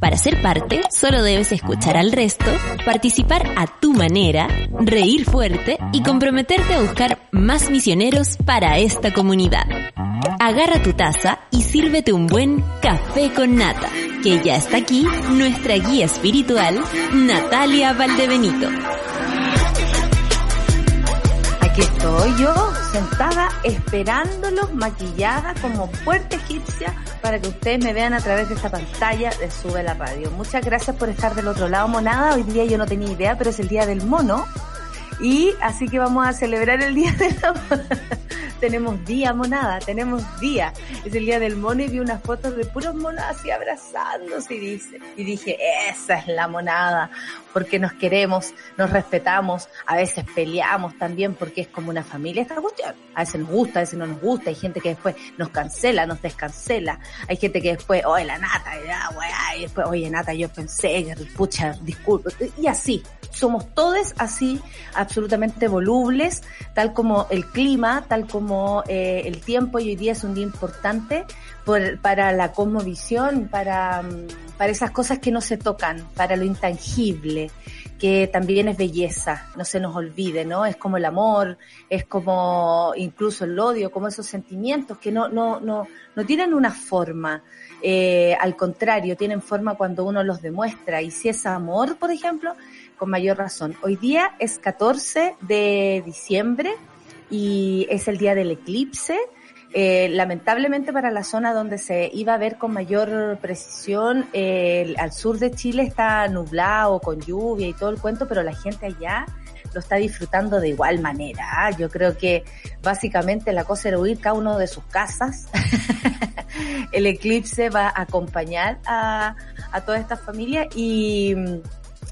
Para ser parte, solo debes escuchar al resto, participar a tu manera, reír fuerte y comprometerte a buscar más misioneros para esta comunidad. Agarra tu taza y sírvete un buen café con nata, que ya está aquí nuestra guía espiritual, Natalia Valdebenito. Aquí estoy yo, sentada, esperándolos, maquillada como fuerte egipcia, para que ustedes me vean a través de esta pantalla de Sube la Radio. Muchas gracias por estar del otro lado, monada. Hoy día yo no tenía idea, pero es el día del mono. Y así que vamos a celebrar el día de la tenemos día monada, tenemos día. Es el día del mono y vi unas fotos de puros monos así abrazándose y dice, y dije, esa es la monada, porque nos queremos, nos respetamos, a veces peleamos también porque es como una familia esta cuestión. A veces nos gusta, a veces no nos gusta, hay gente que después nos cancela, nos descancela, hay gente que después, oye la nata, y después, oye nata, yo pensé, pucha, disculpe, y así, somos todos así, absolutamente volubles, tal como el clima, tal como eh, el tiempo, y hoy día es un día importante para la cosmovisión, para, mm, para esas cosas que no se tocan, para lo intangible, que también es belleza, no se nos olvide, ¿no? Es como el amor, es como incluso el odio, como esos sentimientos que no, no, no, no tienen una forma, eh, al contrario, tienen forma cuando uno los demuestra. Y si es amor, por ejemplo, con mayor razón. Hoy día es 14 de diciembre y es el día del eclipse. Eh, lamentablemente para la zona donde se iba a ver con mayor precisión, eh, al sur de Chile está nublado, con lluvia y todo el cuento, pero la gente allá lo está disfrutando de igual manera. ¿ah? Yo creo que básicamente la cosa era huir cada uno de sus casas. el eclipse va a acompañar a, a toda esta familia y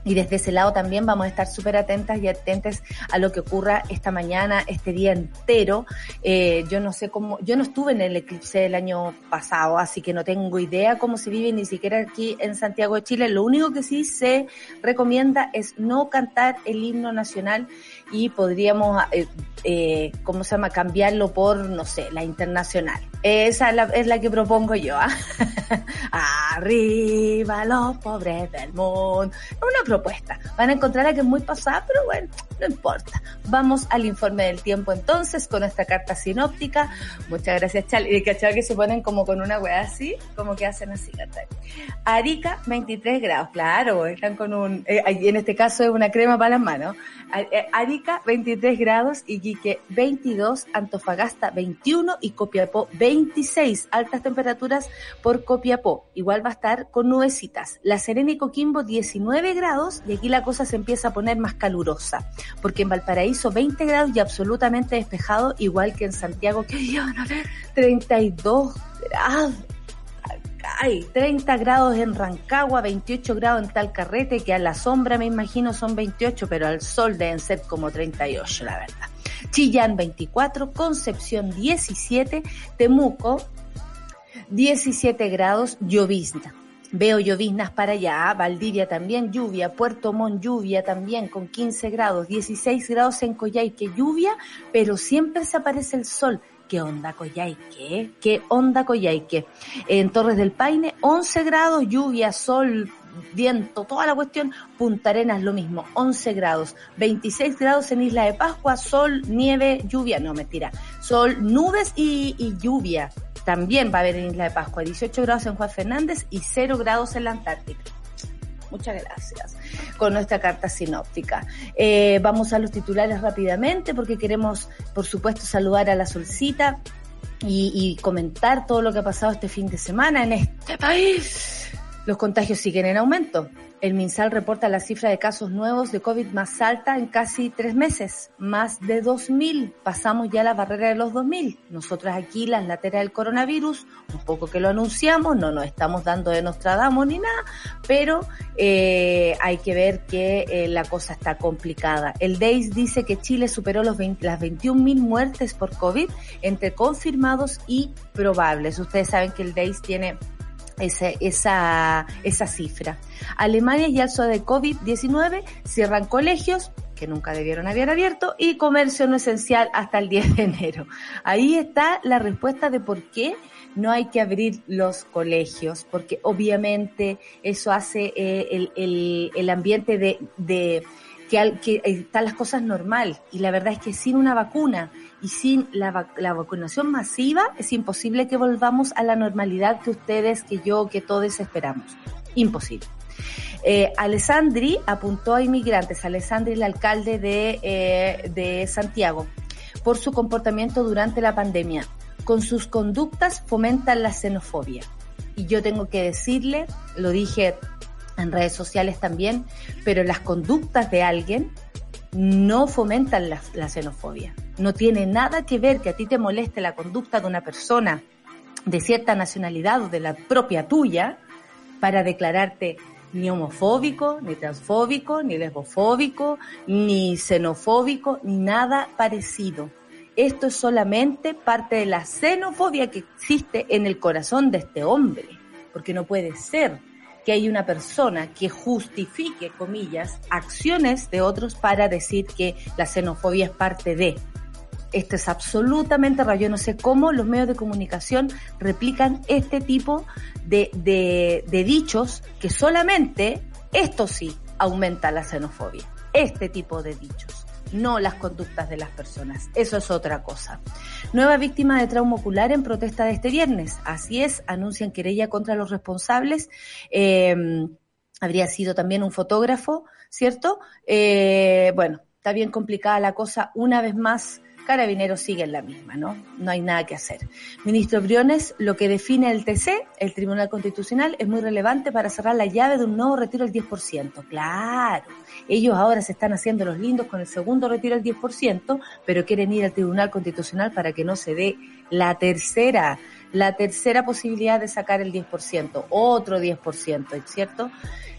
y desde ese lado también vamos a estar súper atentas y atentes a lo que ocurra esta mañana, este día entero. Eh, yo no sé cómo, yo no estuve en el eclipse del año pasado, así que no tengo idea cómo se vive ni siquiera aquí en Santiago de Chile. Lo único que sí se recomienda es no cantar el himno nacional y podríamos, eh, eh, ¿cómo se llama?, cambiarlo por, no sé, la internacional. Esa es la, que propongo yo. ¿ah? Arriba los pobres del mundo. Una propuesta. Van a encontrar que es muy pasada, pero bueno, no importa. Vamos al informe del tiempo entonces con esta carta sinóptica. Muchas gracias, Charlie. Y cachado que se ponen como con una weá así, como que hacen así, Arica, 23 grados. Claro, están con un, eh, en este caso es una crema para las manos. Eh, Arica, 23 grados. Iquique, 22. Antofagasta, 21. Y Copiapó, 26. Altas temperaturas por Copiapó. Igual va a estar con nubecitas. La Serena y Coquimbo, 19 grados. Y aquí la cosa se empieza a poner más calurosa porque en Valparaíso 20 grados y absolutamente despejado, igual que en Santiago, que iban a ver 32 grados. Hay 30 grados en Rancagua, 28 grados en Talcarrete, que a la sombra me imagino son 28, pero al sol deben ser como 38, la verdad. Chillán 24, Concepción 17, Temuco 17 grados, llovizna. Veo lloviznas para allá, Valdivia también lluvia, Puerto Montt lluvia también con 15 grados, 16 grados en Coyhaique lluvia, pero siempre se aparece el sol. ¿Qué onda Coyhaique? ¿Qué onda Coyhaique? En Torres del Paine 11 grados, lluvia, sol, viento, toda la cuestión. Punta Arenas lo mismo, 11 grados, 26 grados en Isla de Pascua, sol, nieve, lluvia, no mentira, sol, nubes y, y lluvia también va a haber en Isla de Pascua 18 grados en Juan Fernández y 0 grados en la Antártica. Muchas gracias. Con nuestra carta sinóptica. Eh, vamos a los titulares rápidamente porque queremos, por supuesto, saludar a la Solcita y, y comentar todo lo que ha pasado este fin de semana en este país Los contagios siguen en aumento. El MinSal reporta la cifra de casos nuevos de COVID más alta en casi tres meses, más de 2.000. Pasamos ya la barrera de los 2.000. Nosotros aquí, las lateras del coronavirus, un poco que lo anunciamos, no nos estamos dando de Nostradamus ni nada, pero eh, hay que ver que eh, la cosa está complicada. El DEIS dice que Chile superó los 20, las 21.000 muertes por COVID entre confirmados y probables. Ustedes saben que el DEIS tiene esa, esa, cifra. Alemania y alzo de COVID-19 cierran colegios que nunca debieron haber abierto y comercio no esencial hasta el 10 de enero. Ahí está la respuesta de por qué no hay que abrir los colegios, porque obviamente eso hace eh, el, el, el, ambiente de, de que, que están las cosas normal y la verdad es que sin una vacuna y sin la, la, vacunación masiva es imposible que volvamos a la normalidad que ustedes, que yo, que todos esperamos. Imposible. Eh, Alessandri apuntó a inmigrantes, Alessandri el alcalde de, eh, de Santiago, por su comportamiento durante la pandemia. Con sus conductas fomentan la xenofobia. Y yo tengo que decirle, lo dije en redes sociales también, pero las conductas de alguien no fomentan la, xenofobia. No tiene nada que ver que a ti te moleste la conducta de una persona de cierta nacionalidad o de la propia tuya para declararte ni homofóbico, ni transfóbico, ni lesbofóbico, ni xenofóbico, ni nada parecido. Esto es solamente parte de la xenofobia que existe en el corazón de este hombre, porque no puede ser que hay una persona que justifique, comillas, acciones de otros para decir que la xenofobia es parte de. Esto es absolutamente raro. Yo no sé cómo los medios de comunicación replican este tipo de, de, de dichos que solamente esto sí aumenta la xenofobia. Este tipo de dichos no las conductas de las personas. Eso es otra cosa. Nueva víctima de trauma ocular en protesta de este viernes. Así es, anuncian querella contra los responsables. Eh, habría sido también un fotógrafo, ¿cierto? Eh, bueno, está bien complicada la cosa. Una vez más, Carabineros sigue en la misma, ¿no? No hay nada que hacer. Ministro Briones, lo que define el TC, el Tribunal Constitucional, es muy relevante para cerrar la llave de un nuevo retiro del 10%. Claro, ellos ahora se están haciendo los lindos con el segundo retiro del 10%, pero quieren ir al Tribunal Constitucional para que no se dé la tercera, la tercera posibilidad de sacar el 10%, otro 10%, ¿cierto?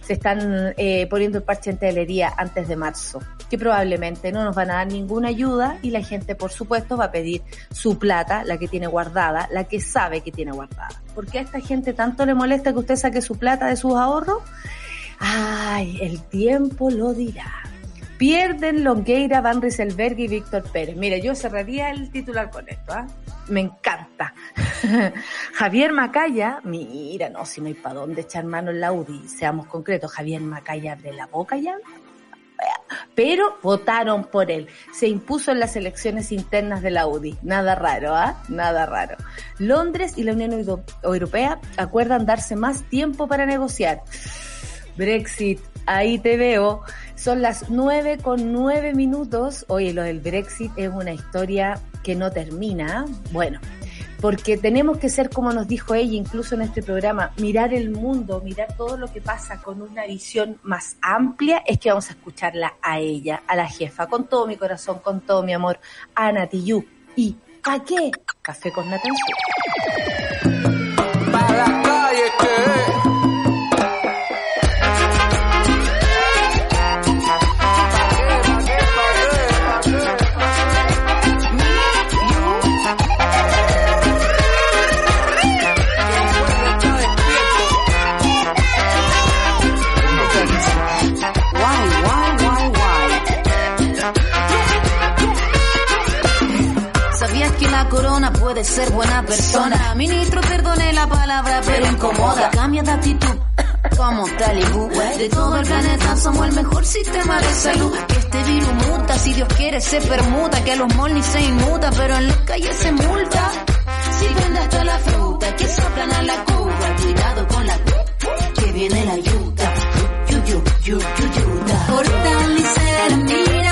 se están eh, poniendo el parche en telería antes de marzo, que probablemente no nos van a dar ninguna ayuda y la gente, por supuesto, va a pedir su plata, la que tiene guardada, la que sabe que tiene guardada. ¿Por qué a esta gente tanto le molesta que usted saque su plata de sus ahorros? Ay, el tiempo lo dirá. Pierden Longueira, Van Rieselberg y Víctor Pérez. Mire, yo cerraría el titular con esto, ¿ah? Me encanta. Javier Macaya, mira, no, si no hay para dónde echar mano en la UDI, seamos concretos, Javier Macaya abre la boca ya, pero votaron por él. Se impuso en las elecciones internas de la UDI. Nada raro, ¿ah? Nada raro. Londres y la Unión Europea acuerdan darse más tiempo para negociar. Brexit, ahí te veo. Son las nueve con nueve minutos. Oye, lo del Brexit es una historia que no termina. Bueno, porque tenemos que ser como nos dijo ella incluso en este programa, mirar el mundo, mirar todo lo que pasa con una visión más amplia, es que vamos a escucharla a ella, a la jefa, con todo mi corazón, con todo mi amor, Ana Tiyu. ¿Y a qué? Café con Natancio. Para la calle que puede ser buena persona. Ministro, perdone la palabra, pero incomoda. Cambia de actitud. Como Talibú, de todo el planeta somos el mejor sistema de salud. Que este virus muta, si Dios quiere se permuta, que a los molnis se inmuta, pero en las calles se multa. Si vende hasta la fruta, que soplan a la cuba, cuidado con la que viene la yuta. Yu, yu, yu, yu, yuta. Fortalecer, mira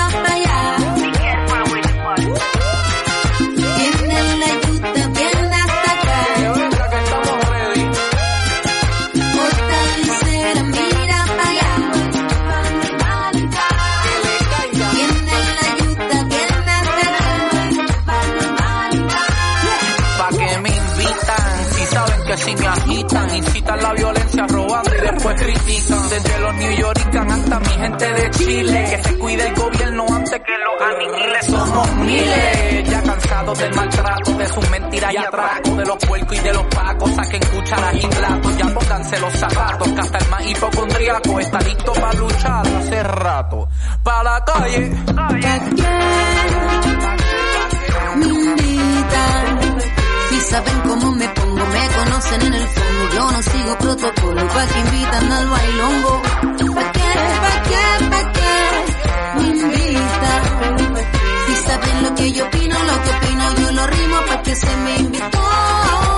si me agitan, incitan la violencia robando y después critican. Desde los New Yorkers hasta mi gente de Chile, que se cuide el gobierno antes que los aniquiles. Somos miles, ya cansados del maltrato, de sus mentiras y atracos, de los puercos y de los pacos, saquen cucharas y platos, ya pónganse los zapatos, que hasta el más hipocondríaco está listo para luchar hace rato. Para la calle. Invitan. Saben cómo me pongo, me conocen en el fondo. Yo no sigo protocolo, pa' que invitan al bailongo. ¿Pa' qué? ¿Pa' qué? ¿Pa' qué? Me invitan. Si saben lo que yo opino, lo que opino, yo lo rimo pa' que se me invitó.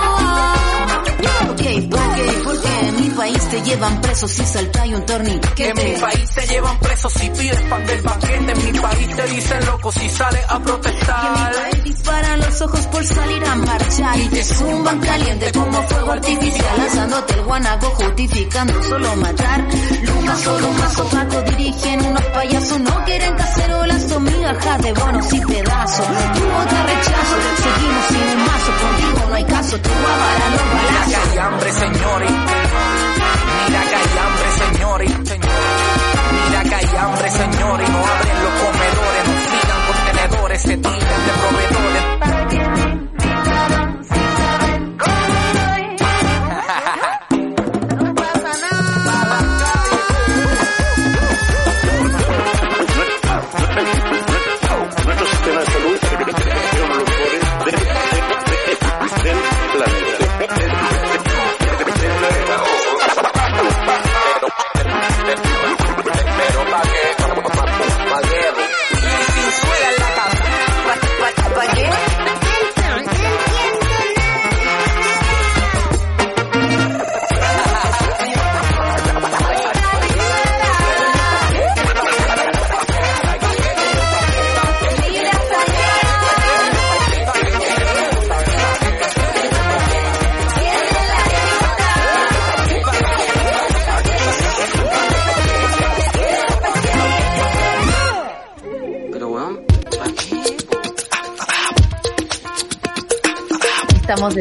País te llevan preso si salta y un torniquete. En mi país te llevan preso si pides pan del paquete. En mi país te dicen loco si sales a Y en mi protestar. país disparan los ojos por salir a marchar. Y te zumban caliente como fuego artificial. Lanzándote el guanaco justificando solo matar. Lucas solo un mazo Paco dirigen unos payasos. No quieren cacerolas son migajas de bonos y pedazos. Tuvo te rechazo seguimos sin un mazo. Contigo no hay caso te voy a varar los Mira que hay hambre, señores. Mira que hay hambre, señores. Mira que hay hambre, señores. No abren los comedores, no sigan contenedores, se tiran de proveedores.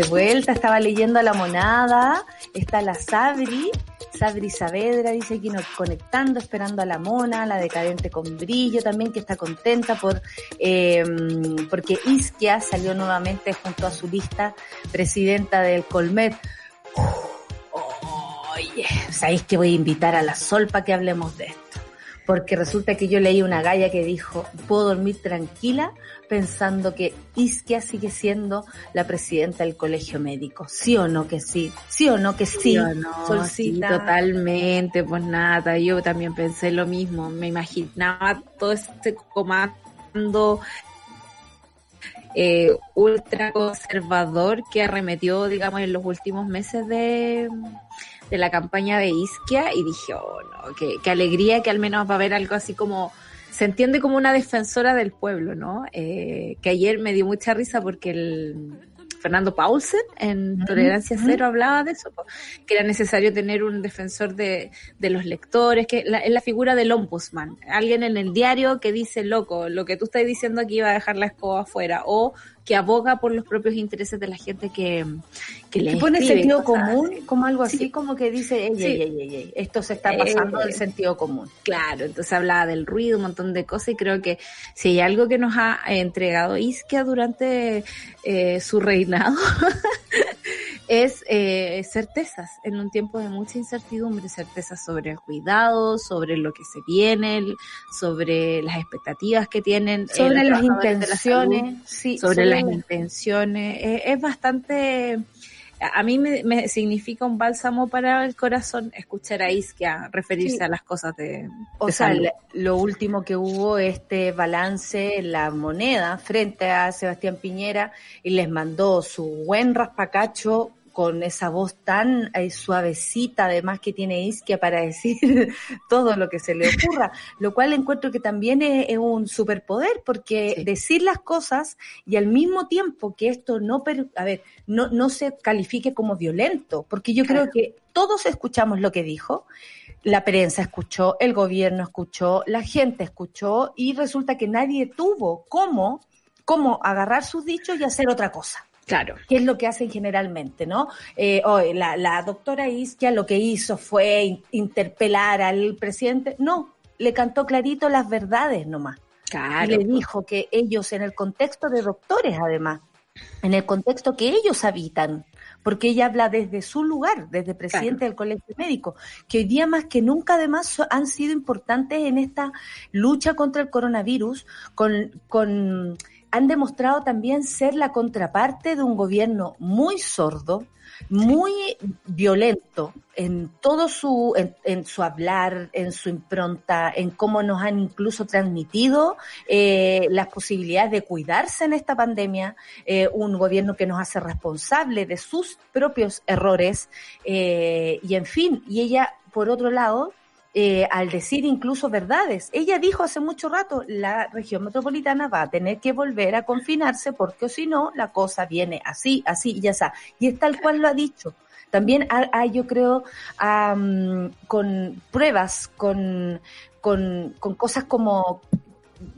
De vuelta, estaba leyendo a la monada, está la Sabri, Sabri Saavedra dice aquí nos conectando, esperando a la mona, la decadente con brillo también, que está contenta por eh, porque Isquia salió nuevamente junto a su lista presidenta del Colmet. Oye, sabéis que voy a invitar a la Sol para que hablemos de esto. Porque resulta que yo leí una galla que dijo, puedo dormir tranquila pensando que Isquia sigue siendo la presidenta del colegio médico. ¿Sí o no que sí? ¿Sí o no que sí? Sí o no, sí, totalmente, pues nada, yo también pensé lo mismo, me imaginaba todo este comando eh, ultra conservador que arremetió, digamos, en los últimos meses de, de la campaña de Isquia y dije, oh no, qué, qué alegría que al menos va a haber algo así como, se entiende como una defensora del pueblo, ¿no? Eh, que ayer me dio mucha risa porque el Fernando Paulsen en Tolerancia Cero hablaba de eso, que era necesario tener un defensor de, de los lectores, que la, es la figura del ombudsman, alguien en el diario que dice, loco, lo que tú estás diciendo aquí va a dejar la escoba afuera, o que aboga por los propios intereses de la gente que, que le pone sentido común, así. como algo así, Sí. como que dice, ey, Sí. ey, ey, ey, ey, esto se está pasando Eh, del sentido común. Claro, entonces hablaba del ruido, un montón de cosas y creo que si hay algo que nos ha eh, entregado Isquia durante eh, su reinado es eh, certezas en un tiempo de mucha incertidumbre, certezas sobre el cuidado, sobre lo que se viene, sobre las expectativas que tienen, eh, Sobre las la salud, intenciones, sí, sobre las intenciones, eh, es bastante a mí me, me significa un bálsamo para el corazón escuchar a Isquia referirse Sí. a las cosas de, O de sea, salud. lo último que hubo, este balance en la moneda frente a Sebastián Piñera y les mandó su buen raspacacho con esa voz tan eh, suavecita, además que tiene Isquia para decir todo lo que se le ocurra, lo cual encuentro que también es, es un superpoder, porque Sí. decir las cosas y al mismo tiempo que esto no, per- a ver, no, no se califique como violento, porque yo Claro. creo que todos escuchamos lo que dijo, la prensa escuchó, el gobierno escuchó, la gente escuchó y resulta que nadie tuvo cómo, cómo agarrar sus dichos y hacer otra cosa. Claro. ¿Qué es lo que hacen generalmente, no? Eh, hoy la, la doctora Isquia lo que hizo fue in- interpelar al presidente. No, le cantó clarito las verdades nomás. Claro. Y le dijo que ellos, en el contexto de doctores además, en el contexto que ellos habitan, porque ella habla desde su lugar, desde presidente del colegio médico, que hoy día más que nunca además han sido importantes en esta lucha contra el coronavirus, con, con han demostrado también ser la contraparte de un gobierno muy sordo, muy violento en todo su, en, su hablar, en su impronta, en cómo nos han incluso transmitido eh, las posibilidades de cuidarse en esta pandemia, eh, un gobierno que nos hace responsable de sus propios errores, eh, y en fin, y ella, por otro lado, eh, al decir incluso verdades. Ella dijo hace mucho rato, la región metropolitana va a tener que volver a confinarse porque si no, la cosa viene así, así y ya está. Y es tal cual lo ha dicho. También hay, yo creo, am, con pruebas, con, con, con cosas como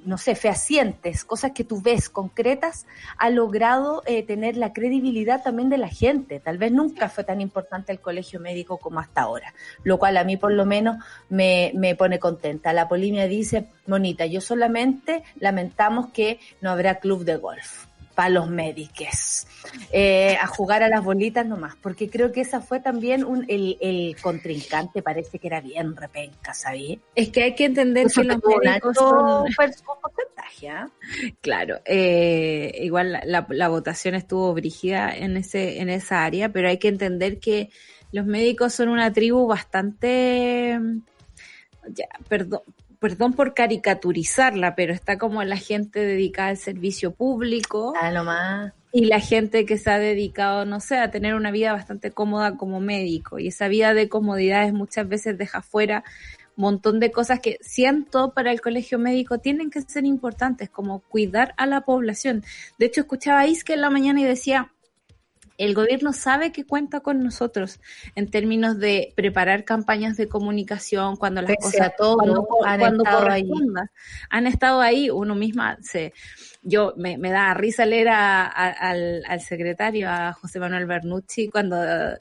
no sé, fehacientes, cosas que tú ves concretas, ha logrado eh, tener la credibilidad también de la gente. Tal vez nunca fue tan importante el colegio médico como hasta ahora, lo cual a mí por lo menos me, me pone contenta. La Polimia dice, Monita, yo solamente lamentamos que no habrá club de golf para los médicos, eh, a jugar a las bolitas nomás, porque creo que esa fue también un, el, el contrincante, parece que era bien repenca, ¿sabí? Es que hay que entender que los un médicos son... per- porcentaje, ¿ah? Claro, eh, igual la, la, la votación estuvo brígida en ese en esa área, pero hay que entender que los médicos son una tribu bastante, ya, perdón, perdón por caricaturizarla, pero está como la gente dedicada al servicio público Ah, nomás. y la gente que se ha dedicado, no sé, a tener una vida bastante cómoda como médico. Y esa vida de comodidades muchas veces deja fuera un montón de cosas que siento para el colegio médico tienen que ser importantes, como cuidar a la población. De hecho, escuchaba a Isque en la mañana y decía, el gobierno sabe que cuenta con nosotros en términos de preparar campañas de comunicación cuando las Pese cosas todo, cuando, han cuando estado ahí. Han estado ahí, uno misma se yo me, me da risa leer a, a, al, al, secretario, a José Manuel Bernucci, cuando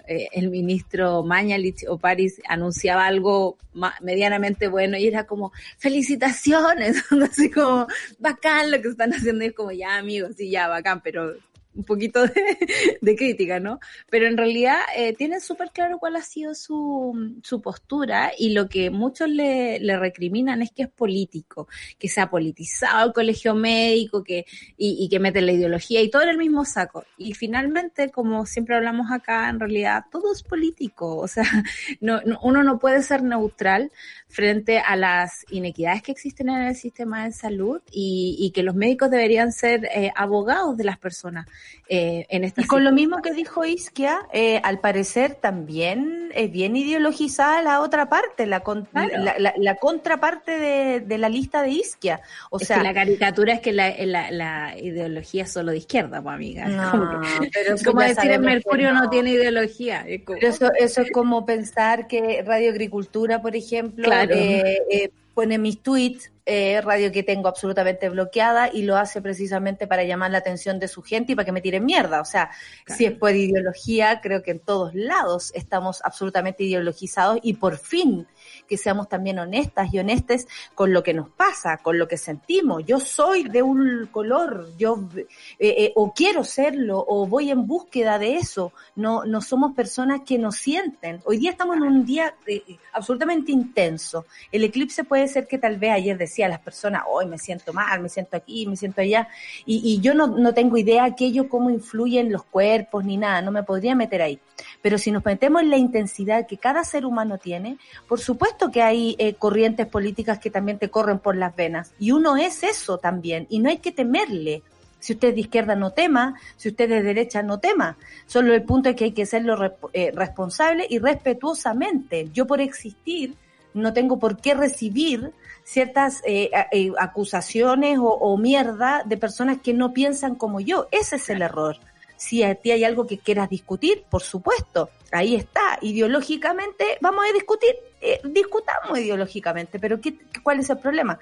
eh, el ministro Mañalich o París anunciaba algo medianamente bueno y era como, felicitaciones, así como, bacán lo que están haciendo, y es como, ya amigos, sí, ya, bacán, pero un poquito de, crítica, ¿no? Pero en realidad eh, tienen súper claro cuál ha sido su, su postura y lo que muchos le, le, recriminan es que es político, que se ha politizado el colegio médico que, y, y, que mete la ideología y todo en el mismo saco. Y finalmente, como siempre hablamos acá, en realidad todo es político, o sea, no, no, uno no puede ser neutral frente a las inequidades que existen en el sistema de salud y, y que los médicos deberían ser eh, abogados de las personas. Eh, en esta y con lo mismo que dijo Isquia, eh, al parecer también es bien ideologizada la otra parte, la, con, claro. la, la, la, contraparte de, de, la lista de Isquia. O es sea, que la caricatura es que la, la, ideología es solo de izquierda, pues amiga. No, como, que, pero como decir el Mercurio no. no. tiene ideología. Como... Pero eso, eso es como pensar que Radio Agricultura, por ejemplo, claro. eh, pone mis tweets, eh, radio que tengo absolutamente bloqueada y lo hace precisamente para llamar la atención de su gente y para que me tiren mierda. O sea, claro. si es por ideología, creo que en todos lados estamos absolutamente ideologizados y por fin que seamos también honestas y honestes con lo que nos pasa, con lo que sentimos. Yo soy de un color, yo eh, eh, o quiero serlo o voy en búsqueda de eso. No, no somos personas que nos sienten. Hoy día estamos en un día eh, absolutamente intenso. El eclipse puede ser que tal vez ayer decía a las personas, hoy me siento mal, me siento aquí, me siento allá, y, y yo no, no tengo idea aquello cómo influye en los cuerpos ni nada, no me podría meter ahí. Pero si nos metemos en la intensidad que cada ser humano tiene, por supuesto que hay eh, corrientes políticas que también te corren por las venas. Y uno es eso también. Y no hay que temerle. Si usted es de izquierda, no tema. Si usted es de derecha, no tema. Solo el punto es que hay que serlo eh, responsable y respetuosamente. Yo por existir no tengo por qué recibir ciertas eh, eh, acusaciones o, o, mierda de personas que no piensan como yo. Ese es el error. Si a ti hay algo que quieras discutir, por supuesto, ahí está. Ideológicamente vamos a discutir, eh, discutamos ideológicamente, pero ¿qué, ¿cuál es el problema?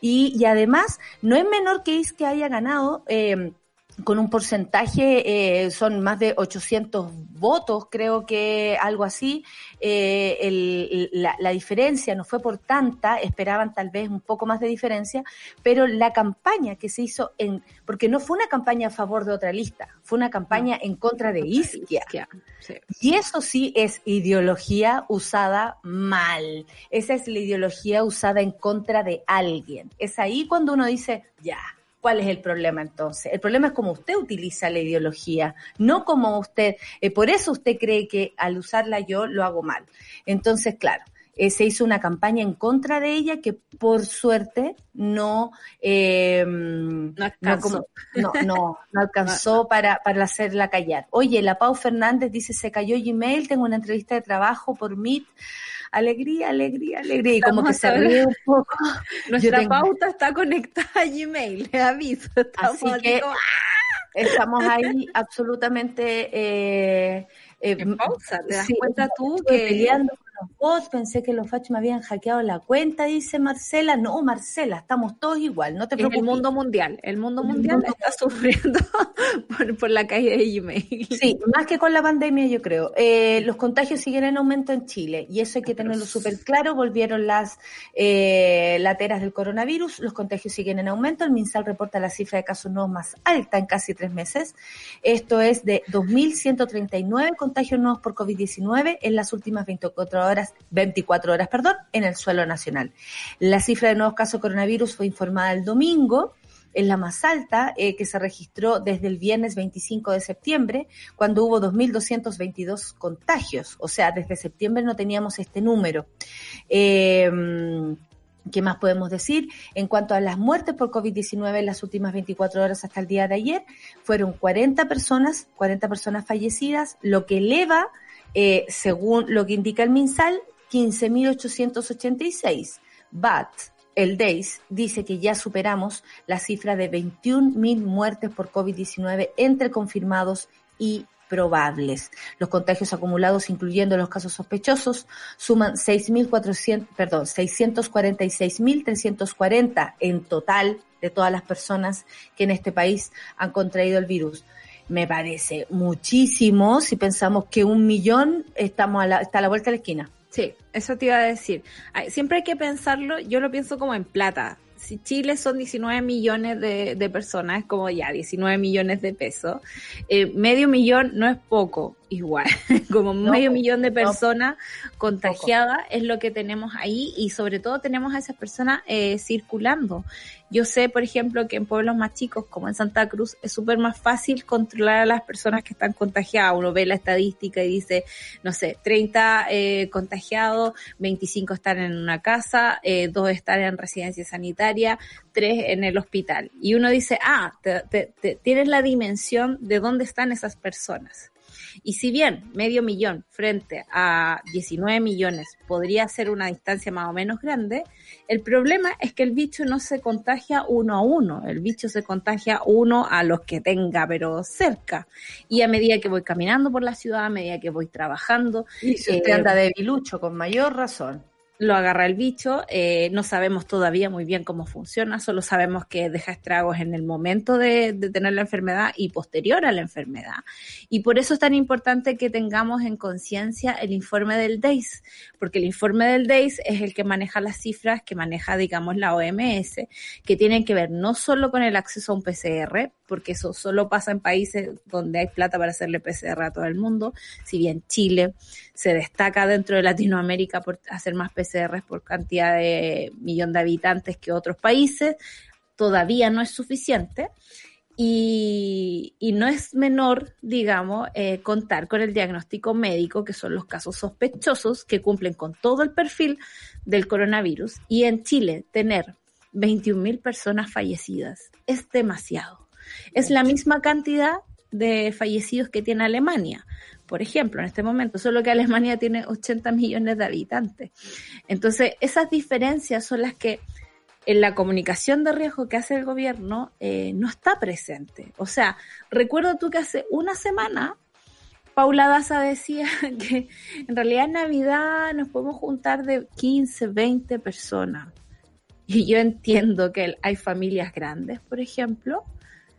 Y, y, además, no es menor que es que haya ganado eh, con un porcentaje, eh, son más de 800 votos, creo que algo así. Eh, el- la, la diferencia no fue por tanta, esperaban tal vez un poco más de diferencia, pero la campaña que se hizo en, porque no fue una campaña a favor de otra lista, fue una campaña en contra de Isquia. Sí. Y eso sí es ideología usada mal. Esa es la ideología usada en contra de alguien. Es ahí cuando uno dice, ya, ¿cuál es el problema entonces? El problema es cómo usted utiliza la ideología, no como usted. eh, por eso usted cree que al usarla yo lo hago mal. Entonces, claro. Eh, se hizo una campaña en contra de ella que por suerte no eh, no, alcanzó. como- no, no, no alcanzó para, para hacerla callar. Oye, la Pau Fernández dice, se cayó Gmail, tengo una entrevista de trabajo por Meet. Alegría, alegría, alegría. Y como que se ríe un poco. Nuestra tengo- pauta está conectada a Gmail, le aviso. Así que como, estamos ahí absolutamente eh, eh, En pausa, ¿te das sí, cuenta tú que- peleando los bots, pensé que los fachos me habían hackeado la cuenta, dice Marcela. No, Marcela, estamos todos igual, no te Es el preocupes. mundo mundial. El mundo El mundial mundo está sufriendo por, por la caída de Gmail. Sí, más que con la pandemia, yo creo. Eh, los contagios siguen en aumento en Chile y eso hay que tenerlo súper claro. Volvieron las eh, lateras del coronavirus, los contagios siguen en aumento. El MinSal reporta la cifra de casos nuevos más alta en casi tres meses. Esto es de 2.139 contagios nuevos por COVID-19 en las últimas 24 horas, 24 horas, perdón, en el suelo nacional. La cifra de nuevos casos de coronavirus fue informada el domingo es la más alta eh, que se registró desde el viernes 25 de septiembre, cuando hubo 2.222 contagios. O sea, desde septiembre no teníamos este número. Eh, ¿Qué más podemos decir? En cuanto a las muertes por COVID-19 en las últimas 24 horas hasta el día de ayer, fueron 40 personas, 40 personas fallecidas, lo que eleva, eh, según lo que indica el MinSal, 15.886. BAT, el DEIS, dice que ya superamos la cifra de 21.000 muertes por COVID-19 entre confirmados y probables. Los contagios acumulados, incluyendo los casos sospechosos, suman 6.400, perdón, 646.340 en total de todas las personas que en este país han contraído el virus. Me parece muchísimo si pensamos que un millón estamos a la, está a la vuelta de la esquina. Sí, eso te iba a decir. Siempre hay que pensarlo, yo lo pienso como en plata. Si Chile son 19 millones de, de personas, como ya 19 millones de pesos. Eh, medio millón no es poco, igual. como No, medio millón de no, personas contagiadas es lo que tenemos ahí y sobre todo tenemos a esas personas eh, circulando. Yo sé, por ejemplo, que en pueblos más chicos, como en Santa Cruz, es súper más fácil controlar a las personas que están contagiadas. Uno ve la estadística y dice, no sé, 30 eh, contagiados, 25 están en una casa, eh, 2 están en residencia sanitaria, 3 en el hospital. Y uno dice, ah, te- te- te- tienes la dimensión de dónde están esas personas. Y si bien medio millón frente a 19 millones podría ser una distancia más o menos grande, el problema es que el bicho no se contagia uno a uno, el bicho se contagia uno a los que tenga, pero cerca. Y a medida que voy caminando por la ciudad, a medida que voy trabajando, Y si usted eh, anda de bilucho, con mayor razón. Lo agarra el bicho, eh, no sabemos todavía muy bien cómo funciona, solo sabemos que deja estragos en el momento de, de tener la enfermedad y posterior a la enfermedad. Y por eso es tan importante que tengamos en conciencia el informe del DEIS, porque el informe del DEIS es el que maneja las cifras que maneja, digamos, la OMS, que tienen que ver no solo con el acceso a un PCR, porque eso solo pasa en países donde hay plata para hacerle PCR a todo el mundo, si bien Chile se destaca dentro de Latinoamérica por hacer más PCRs por cantidad de millón de habitantes que otros países, todavía no es suficiente. Y, no es menor, digamos, eh, contar con el diagnóstico médico, que son los casos sospechosos que cumplen con todo el perfil del coronavirus. Y en Chile, tener 21.000 personas fallecidas es demasiado. Es la misma cantidad de fallecidos que tiene Alemania, por ejemplo, en este momento, solo que Alemania tiene 80 millones de habitantes. Entonces, esas diferencias son las que en la comunicación de riesgo que hace el gobierno eh, no está presente. O sea, recuerdo tú que hace una semana Paula Daza decía que en realidad en Navidad nos podemos juntar de 15, 20 personas. Y yo entiendo que hay familias grandes, por ejemplo,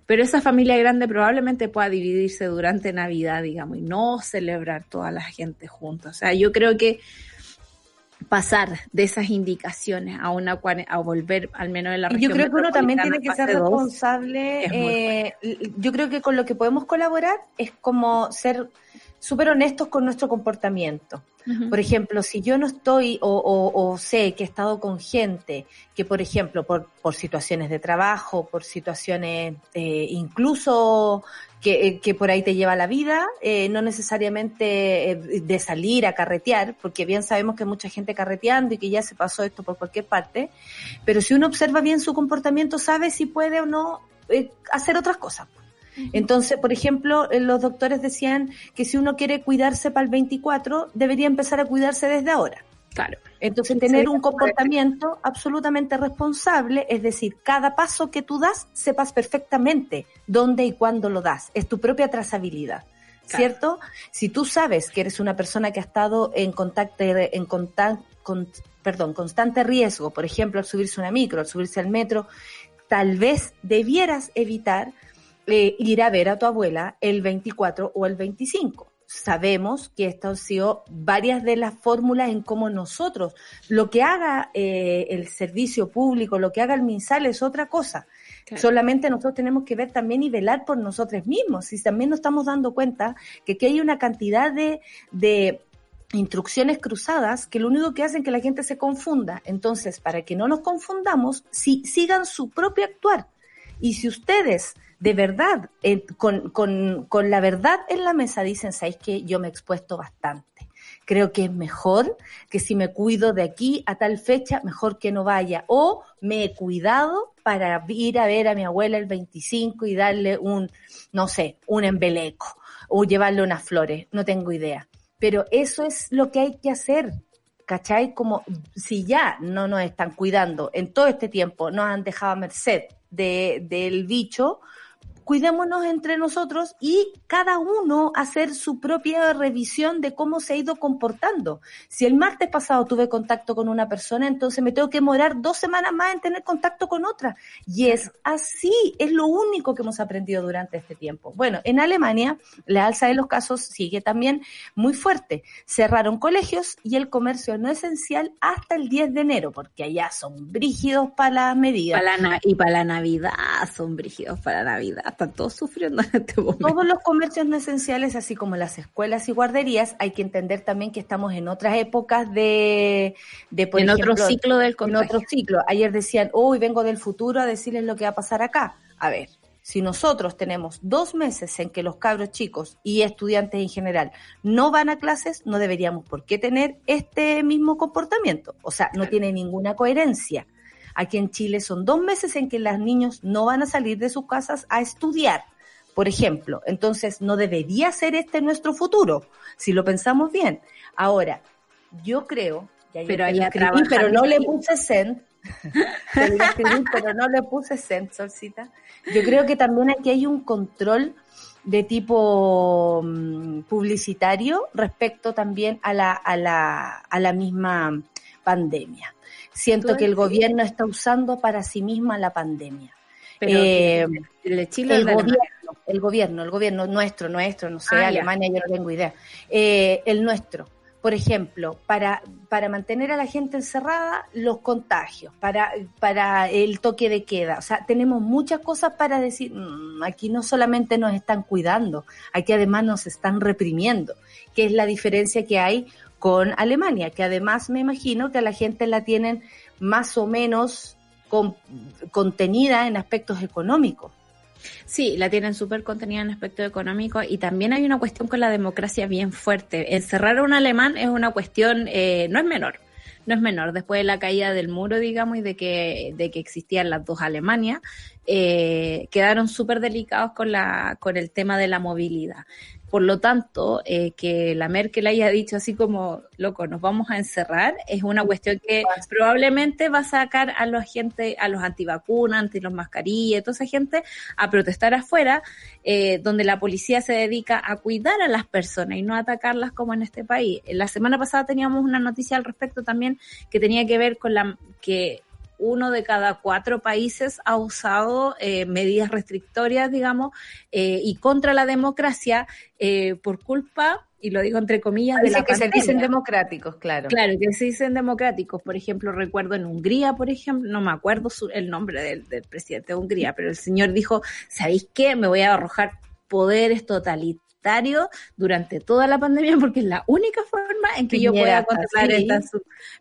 pero esa familia grande probablemente pueda dividirse durante Navidad, digamos, y no celebrar toda la gente juntos. O sea, yo creo que pasar de esas indicaciones a una a volver al menos en la región yo creo que uno también tiene que ser responsable eh, yo creo que con lo que podemos colaborar es como ser súper honestos con nuestro comportamiento por ejemplo si yo no estoy o, o- o sé que he estado con gente que por ejemplo por, por situaciones de trabajo por situaciones eh, incluso que, eh, que por ahí te lleva la vida, eh, no necesariamente eh, de salir a carretear, porque bien sabemos que hay mucha gente carreteando y que ya se pasó esto por cualquier parte, pero si uno observa bien su comportamiento, sabe si puede o no eh, hacer otras cosas. Entonces, por ejemplo, eh, los doctores decían que si uno quiere cuidarse para el 24, debería empezar a cuidarse desde ahora. Claro. Entonces, tener Sí, un comportamiento absolutamente responsable, es decir, cada paso que tú das, sepas perfectamente dónde y cuándo lo das. Es tu propia trazabilidad. Claro. ¿Cierto? Si tú sabes que eres una persona que ha estado en contacto, en con, perdón, constante riesgo, por ejemplo, al subirse a una micro, al subirse al metro, tal vez debieras evitar eh, ir a ver a tu abuela el 24 o el 25. Sabemos que esto han sido varias de las fórmulas en cómo nosotros, lo que haga eh, el servicio público, lo que haga el MinSal es otra cosa. Claro. Solamente nosotros tenemos que ver también y velar por nosotros mismos. Y también nos estamos dando cuenta que aquí hay una cantidad de, de instrucciones cruzadas que lo único que hacen que la gente se confunda. Entonces, para que no nos confundamos, si, sigan su propio actuar. Y si ustedes de verdad, eh, con, con, con la verdad en la mesa dicen, ¿sabéis que yo me he expuesto bastante? Creo que es mejor que si me cuido de aquí a tal fecha, mejor que no vaya. O me he cuidado para ir a ver a mi abuela el 25 y darle un, no sé, un embeleco o llevarle unas flores, no tengo idea. Pero eso es lo que hay que hacer. ¿Cachai? Como si ya no nos están cuidando en todo este tiempo, nos han dejado a merced de, del bicho, cuidémonos entre nosotros y cada uno hacer su propia revisión de cómo se ha ido comportando. Si el martes pasado tuve contacto con una persona, entonces me tengo que morar dos semanas más en tener contacto con otra. Y es así, es lo único que hemos aprendido durante este tiempo. Bueno, en Alemania la alza de los casos sigue también muy fuerte. Cerraron colegios y el comercio no esencial hasta el 10 de enero, porque allá son brígidos para las medidas. Para la y para la Navidad son brígidos para la Navidad. Están todos sufriendo en este momento. Todos los comercios no esenciales, así como las escuelas y guarderías, hay que entender también que estamos en otras épocas de, de por en ejemplo, otro ciclo del en contagio. otro ciclo. Ayer decían, hoy vengo del futuro a decirles lo que va a pasar acá. A ver, si nosotros tenemos dos meses en que los cabros chicos y estudiantes en general no van a clases, no deberíamos por qué tener este mismo comportamiento. O sea, no tiene ninguna coherencia. Aquí en Chile son dos meses en que los niños no van a salir de sus casas a estudiar, por ejemplo. Entonces, no debería ser este nuestro futuro, si lo pensamos bien. Ahora, yo creo, ya Pero allá escribí, pero no le puse send, te lo escribí, pero no le puse send, Solcita. Yo creo que también aquí hay un control de tipo mm, publicitario respecto también a la, a la, a la misma pandemia. Siento que el gobierno está usando para sí misma la pandemia. Pero Eh, el Chile gobierno, el gobierno, el gobierno nuestro, nuestro, no sé, Ah, ya. Alemania, yo no tengo idea. Eh, el nuestro, por ejemplo, para, para mantener a la gente encerrada, los contagios, para, para el toque de queda. O sea, tenemos muchas cosas para decir, "Mm, aquí no solamente nos están cuidando, aquí además nos están reprimiendo, que es la diferencia que hay con Alemania, que además me imagino que a la gente la tienen más o menos con- contenida en aspectos económicos. Sí, la tienen súper contenida en aspecto económico y también hay una cuestión con la democracia bien fuerte. Encerrar a un alemán es una cuestión, eh, no es menor, no es menor. Después de la caída del muro, digamos, y de que, de que existían las dos Alemanias, eh, quedaron súper delicados con, la, con el tema de la movilidad. Por lo tanto, eh, que la Merkel haya dicho así como, loco, nos vamos a encerrar, es una cuestión que probablemente va a sacar a la gente, a los antivacunas, anti los mascarillas, toda esa gente a protestar afuera, eh, donde la policía se dedica a cuidar a las personas y no a atacarlas como en este país. La semana pasada teníamos una noticia al respecto también que tenía que ver con la que uno de cada cuatro países ha usado eh, medidas restrictorias, digamos, eh, y contra la democracia eh, por culpa, y lo digo entre comillas, de Dice la que se dicen democráticos, claro. Claro, que se dicen democráticos. Por ejemplo, recuerdo en Hungría, por ejemplo, no me acuerdo su- el nombre del, del presidente de Hungría, pero el señor dijo, ¿sabéis qué? Me voy a arrojar poderes totalitarios durante toda la pandemia porque es la única forma en que yo pueda controlar esta...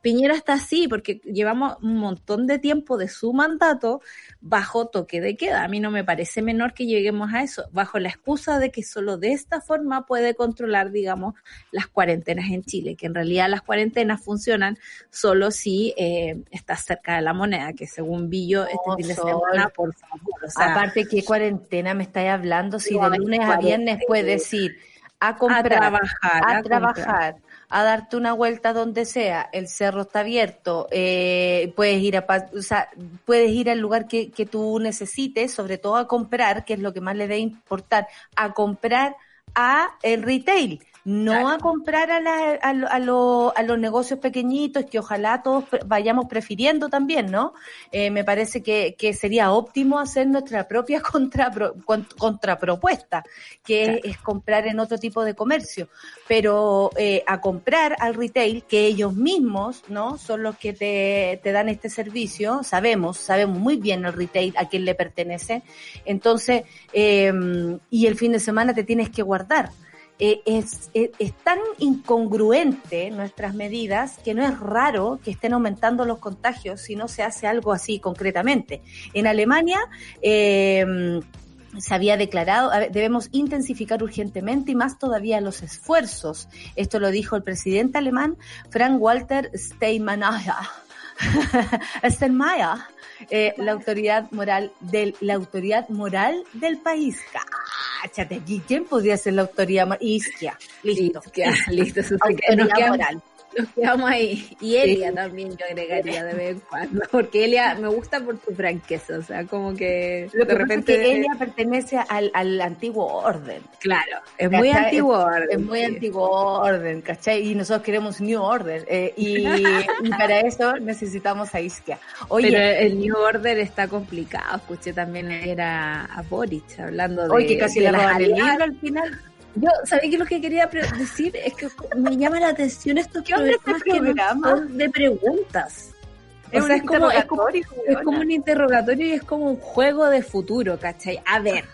Piñera está así porque llevamos un montón de tiempo de su mandato bajo toque de queda. A mí no me parece menor que lleguemos a eso, bajo la excusa de que solo de esta forma puede controlar, digamos, las cuarentenas en Chile, que en realidad las cuarentenas funcionan solo si eh, estás cerca de la moneda, que según yo este fin de semana, por favor. O sea, Aparte, ¿qué cuarentena me estáis hablando? Si de es lunes a viernes puedes ir a a comprar, trabajar, a, a trabajar, a darte una vuelta donde sea, el cerro está abierto, eh, puedes ir a, o sea, puedes ir al lugar que, que tú necesites, sobre todo a comprar, que es lo que más le debe importar, a comprar a el retail, no a comprar a, la- a, a, lo- a los negocios pequeñitos que ojalá todos vayamos prefiriendo también, ¿no? Eh, me parece que, que sería óptimo hacer nuestra propia contrapro- con- contrapropuesta, que es, es comprar en otro tipo de comercio, pero eh, a comprar al retail, que ellos mismos, ¿no? Son los que te, te dan este servicio, sabemos, sabemos muy bien el retail a quién le pertenece, entonces, eh, y el fin de semana te tienes que guardar. Eh, es, es, tan incongruente nuestras medidas que no es raro que estén aumentando los contagios si no se hace algo así concretamente. En Alemania eh, se había declarado, debemos intensificar urgentemente y más todavía los esfuerzos. Esto lo dijo el presidente alemán Frank Walter Steinmeier. Steinmeier, eh, la autoridad moral del la autoridad moral del país. Cáchate aquí, ¿quién podría ser la autoridad moral? Isquia, listo. Listo, listo, eso nos moral. Nos quedamos ahí. Y Elia también yo agregaría de vez en cuando. Porque Elia me gusta por su franqueza. O sea, como que Lo que pasa es que ella pertenece al, al antiguo orden. Claro, es muy antiguo. Es, orden, es muy sí. antiguo orden, ¿cachai? Y nosotros queremos New Order. eh, y, y para eso necesitamos a Isquia. Oye, Pero el New Order está complicado. Escuché también era a Boric hablando de. hoy que casi de le roban el libro al final. Yo, ¿sabés qué lo que quería decir? Es que me llama la atención estos ¿Qué onda este programas que no son de preguntas. Es O sea, es como, es como un interrogatorio y es como un juego de futuro, ¿cachai? A ver,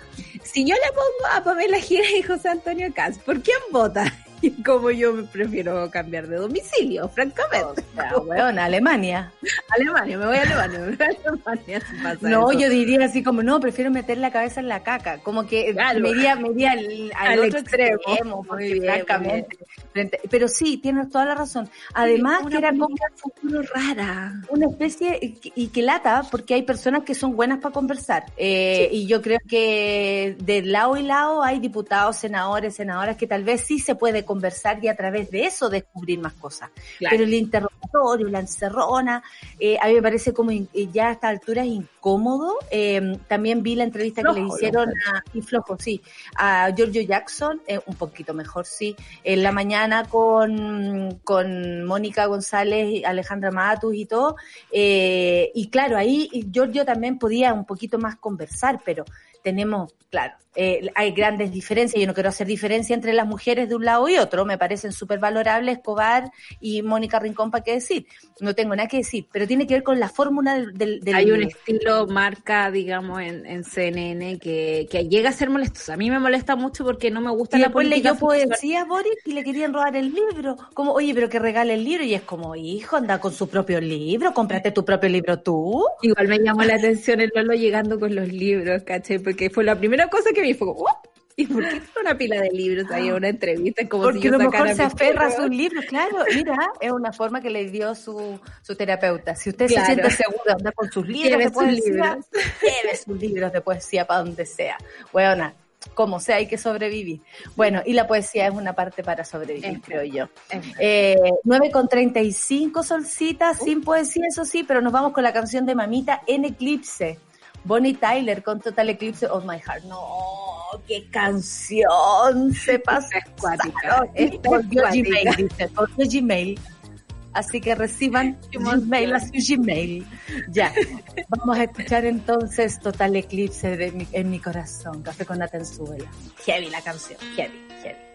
si yo le pongo a Pamela Gira y José Antonio Caz, ¿por quién vota? Como yo prefiero cambiar de domicilio, francamente. O sea, weona, Alemania. Alemania, me voy a Alemania, me voy a Alemania si pasa No, eso. yo diría así como, no, prefiero meter la cabeza en la caca. Como que Claro. me iría, me iría al, al Al otro extremo. extremo, Muy porque bien, muy francamente. frente- pero sí, tienes toda la razón. Además, una que era como futuro rara. una especie y que- y que lata porque hay personas que son buenas para conversar Eh, y yo creo que de lado y lado hay diputados, senadores, senadoras que tal vez sí se puede conversar y a través de eso descubrir más cosas. Claro. Pero el interrogatorio, la encerrona, eh, a mí me parece como in- eh, ya a esta altura es incómodo. Eh, también vi la entrevista que le hicieron a, y flojo, sí, a Giorgio Jackson, eh, un poquito mejor, sí, en la mañana con, con Mónica González, y Alejandra Matus y todo. Y claro, ahí Giorgio también podía un poquito más conversar, pero tenemos, claro, eh, hay grandes diferencias. Yo no quiero hacer diferencia entre las mujeres de un lado y otro. Me parecen súper valorables Escobar y Mónica Rincón, para qué decir. No tengo nada que decir, pero tiene que ver con la fórmula del, del, del- Hay un estilo marca, digamos, en, en CNN que, que llega a ser molestoso. A mí me molesta mucho porque no me gusta Y la después política. leyó poesía a Boris y le querían robar el libro. Como, oye, pero que regale el libro. Y es como, hijo, anda con su propio libro, cómprate tu propio libro tú. Igual me llamó la atención el Lolo llegando con los libros, ¿caché? Porque fue la primera cosa que vi, fue como, "¿What? ¿Y por qué tiene una pila de libros ahí una entrevista? Como Porque si a yo lo mejor se aferra a sus libros, claro. Mira, es una forma que le dio su, su terapeuta. Si usted Claro. se siente seguro de andar con sus libros Lleve de sus poesía, libros. lleve sus libros de poesía para donde sea. Bueno, como sea, hay que sobrevivir. Bueno, y la poesía es una parte para sobrevivir, Es creo yo. Eh, 9 con 35 solcitas, sin poesía, eso sí, pero nos vamos con la canción de Mamita en Eclipse. Bonnie Tyler con Total Eclipse of My Heart. No, qué canción se pasó. Es por Gmail, dice, por Gmail. Así que reciban Gmail a su Gmail. Ya. Vamos a escuchar entonces Total Eclipse de mi, en mi corazón, Café con la Tenzuela. Heavy la canción, heavy, heavy.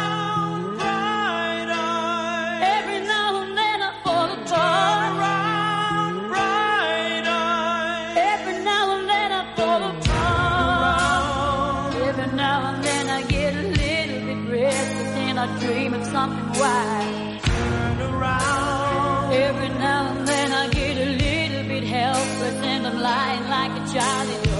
I dream of something wild. Turn around. Every now and then I get a little bit helpless and I'm lying like a child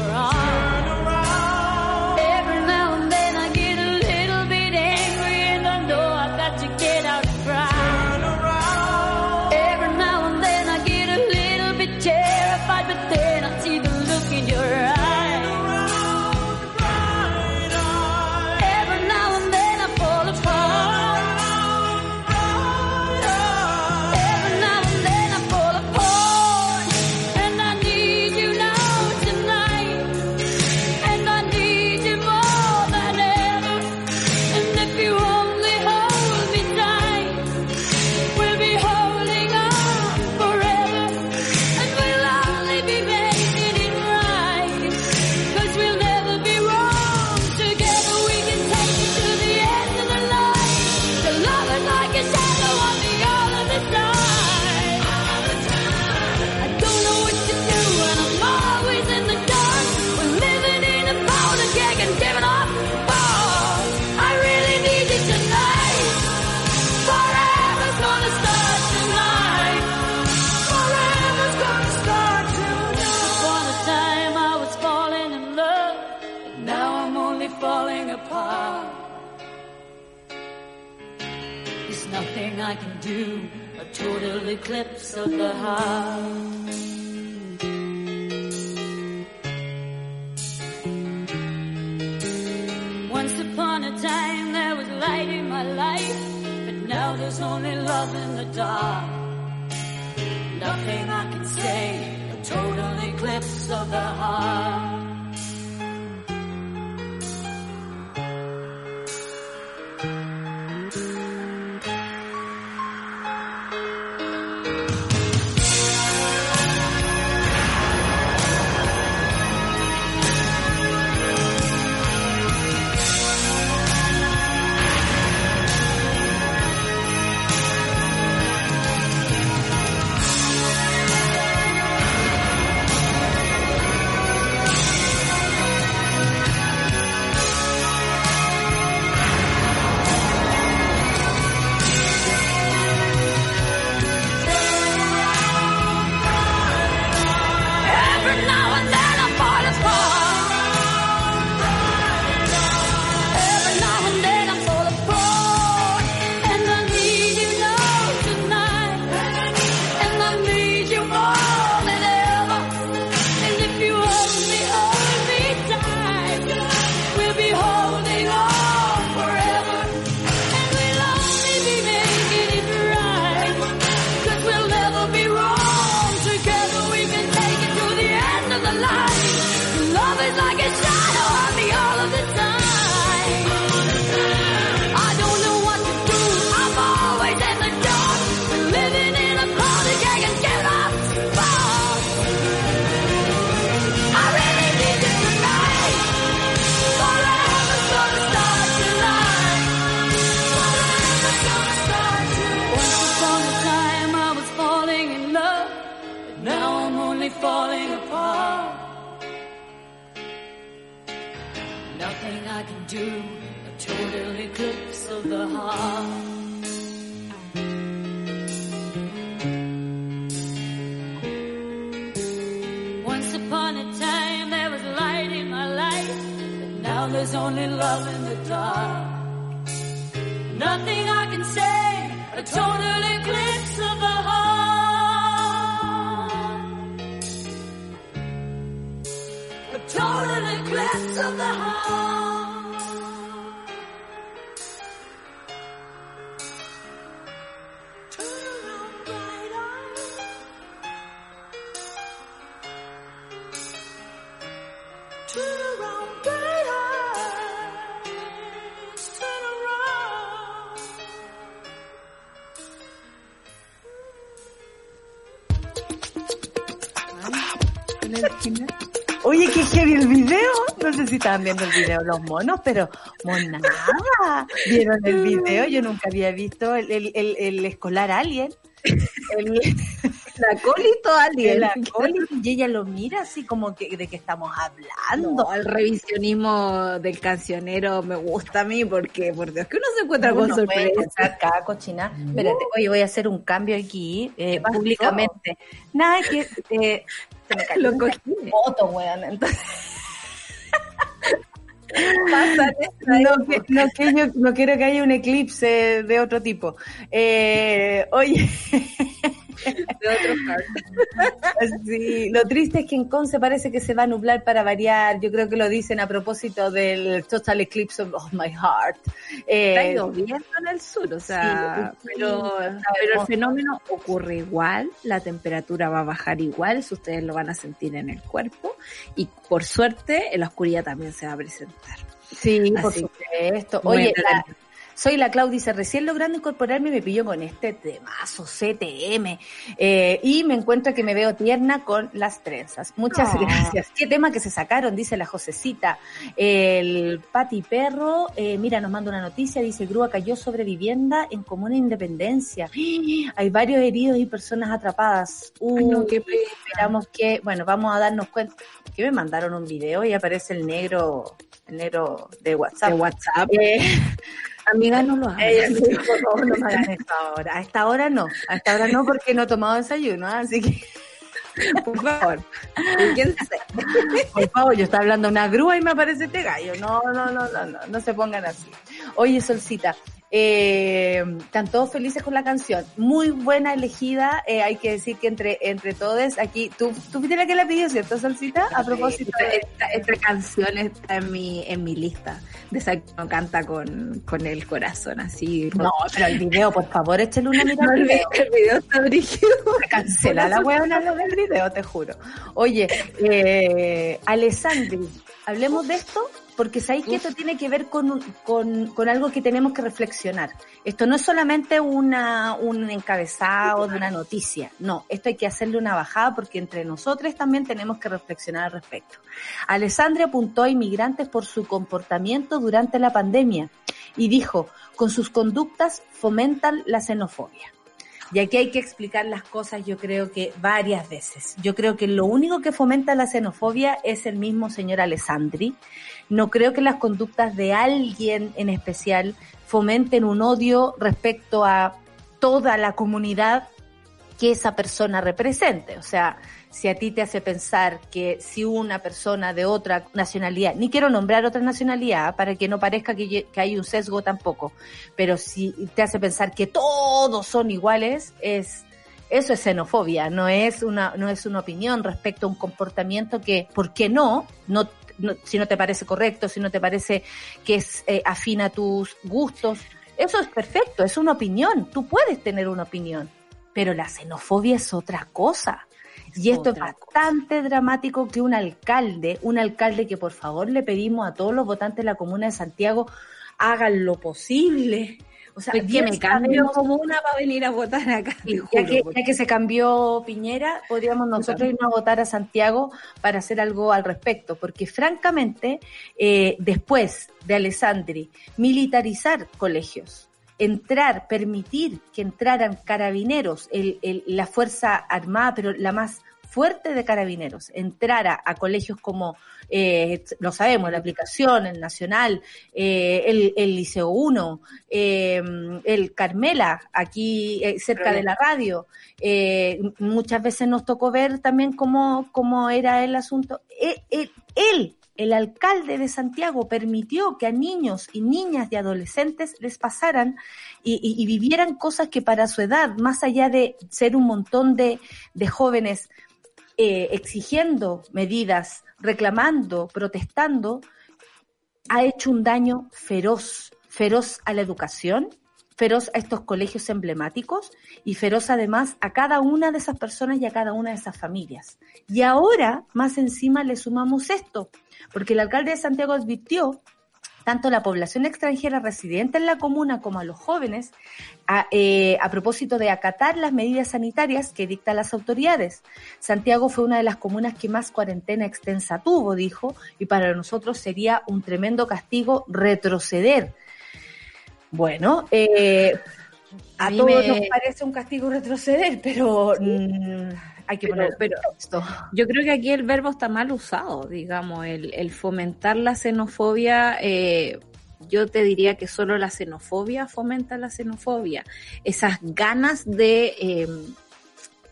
only love in the dark. Nothing I can say, a total eclipse of the heart. A total eclipse of the heart. Oye, qué heavy el video. No sé si estaban viendo el video los monos, pero monada. ¿Vieron el video? Yo nunca había visto el, el, el, el escolar alien. El, El acólito alien. el acólito, y ella lo mira así como que de qué estamos hablando. No, el revisionismo del cancionero me gusta a mí porque, por Dios, que uno se encuentra con Uno sorpresa. cada cochina. Espérate, oye, voy a hacer un cambio aquí eh, públicamente. Nada que eh, se me cayó Lo cogí. foto, weón. Entonces, esta no, que- no, que yo- no quiero que haya un eclipse de otro tipo. Eh, oye, de otro part. sí, lo triste es que en Conce parece que se va a nublar para variar. Yo creo que lo dicen a propósito del Total Eclipse of, of My Heart. Eh, Está lloviendo en el sur, o sea, Sí, pero, el fenómeno ocurre igual, la temperatura va a bajar igual, eso ustedes lo van a sentir en el cuerpo y por suerte en la oscuridad también se va a presentar. Sí, por Así supuesto. Muy Oye, la-. Soy la Clau, dice, recién logrando incorporarme me pilló con este temazo CTM eh, y me encuentro que me veo tierna con las trenzas. Muchas Ah. gracias. Qué tema que se sacaron, dice la Josecita. El Pati Perro, eh, mira, nos manda una noticia, dice, grúa cayó sobre vivienda en Comuna Independencia. Hay varios heridos y personas atrapadas. Ay, no, Uy, qué esperamos que, bueno, vamos a darnos cuenta que me mandaron un video y aparece el negro, el negro de WhatsApp. De WhatsApp. Eh, Amiga, no lo hagas. ella me dijo, no, no me hagan esto ahora. A esta hora no, a esta hora no porque no he tomado desayuno, ¿ah? así que por favor. ¿Quién se- por favor, yo estaba hablando de una grúa y me aparece este gallo. No, no, no, no, no, no se pongan así. Oye, Solcita, eh, están todos felices con la canción. Muy buena elegida, eh, hay que decir que entre, entre todos aquí, tú, tú fuiste la que la pidió, ¿cierto, Solcita? A propósito esta, de... esta, esta canción está en mi, en mi lista. De esa que uno canta con, con el corazón así. No, pero el video, por favor, échale una mirada No, el video. video, el video está brígido. Cancela la huevona lo del video, te juro. Oye, eh, Alessandri, hablemos de esto porque sabéis que esto tiene que ver con, un- con, con algo que tenemos que reflexionar. Esto no es solamente una, un encabezado de una noticia, no, esto hay que hacerle una bajada porque entre nosotros también tenemos que reflexionar al respecto. Alessandria apuntó a inmigrantes por su comportamiento durante la pandemia y dijo, con sus conductas fomentan la xenofobia. Y aquí hay que explicar las cosas, yo creo que varias veces. Yo creo que lo único que fomenta la xenofobia es el mismo señor Alessandri. No creo que las conductas de alguien en especial fomenten un odio respecto a toda la comunidad que esa persona represente. O sea, si a ti te hace pensar que si una persona de otra nacionalidad, ni quiero nombrar otra nacionalidad para que no parezca que, hay un sesgo tampoco, pero si te hace pensar que todos son iguales, es eso es xenofobia, no es una no es una opinión respecto a un comportamiento que, ¿por qué? No, no- si no te parece correcto, si no te parece que es eh, afín a tus gustos, eso es perfecto, es una opinión, tú puedes tener una opinión, pero la xenofobia es otra cosa. Y esto es bastante dramático que un alcalde, un alcalde que por favor le pedimos a todos los votantes de la comuna de Santiago hagan lo posible. O sea, Pues que me cambio como una para venir a votar acá. ya que, porque- ya que se cambió Piñera, podríamos nosotros irnos a votar a Santiago para hacer algo al respecto, porque francamente, eh, después de Alessandri, militarizar colegios, entrar, permitir que entraran carabineros, el, el- la Fuerza Armada, pero la más fuerte de carabineros, entrara a colegios como, eh, lo sabemos, la aplicación, el Nacional, eh, el, el Liceo 1, eh, el Carmela, aquí eh, cerca de la radio. Eh, muchas veces nos tocó ver también cómo, cómo era el asunto. Él, él- él el alcalde de Santiago permitió que a niños y niñas y adolescentes les pasaran y, y- y vivieran cosas que para su edad, más allá de ser un montón de, de jóvenes eh, exigiendo medidas, reclamando, protestando, ha hecho un daño feroz, feroz a la educación, feroz a estos colegios emblemáticos y feroz además a cada una de esas personas y a cada una de esas familias. Y ahora, más encima, le sumamos esto, porque el alcalde de Santiago advirtió tanto a la población extranjera residente en la comuna como a los jóvenes a, eh, a propósito de acatar las medidas sanitarias que dictan las autoridades. Santiago fue una de las comunas que más cuarentena extensa tuvo, dijo, y para nosotros sería un tremendo castigo retroceder. Bueno, eh, a, todos me- nos parece un castigo retroceder, pero mm, hay que Pero- poner pero- esto. Yo creo que aquí el verbo está mal usado, digamos, el, el fomentar la xenofobia. eh, yo te diría que solo la xenofobia fomenta la xenofobia. Esas ganas de eh,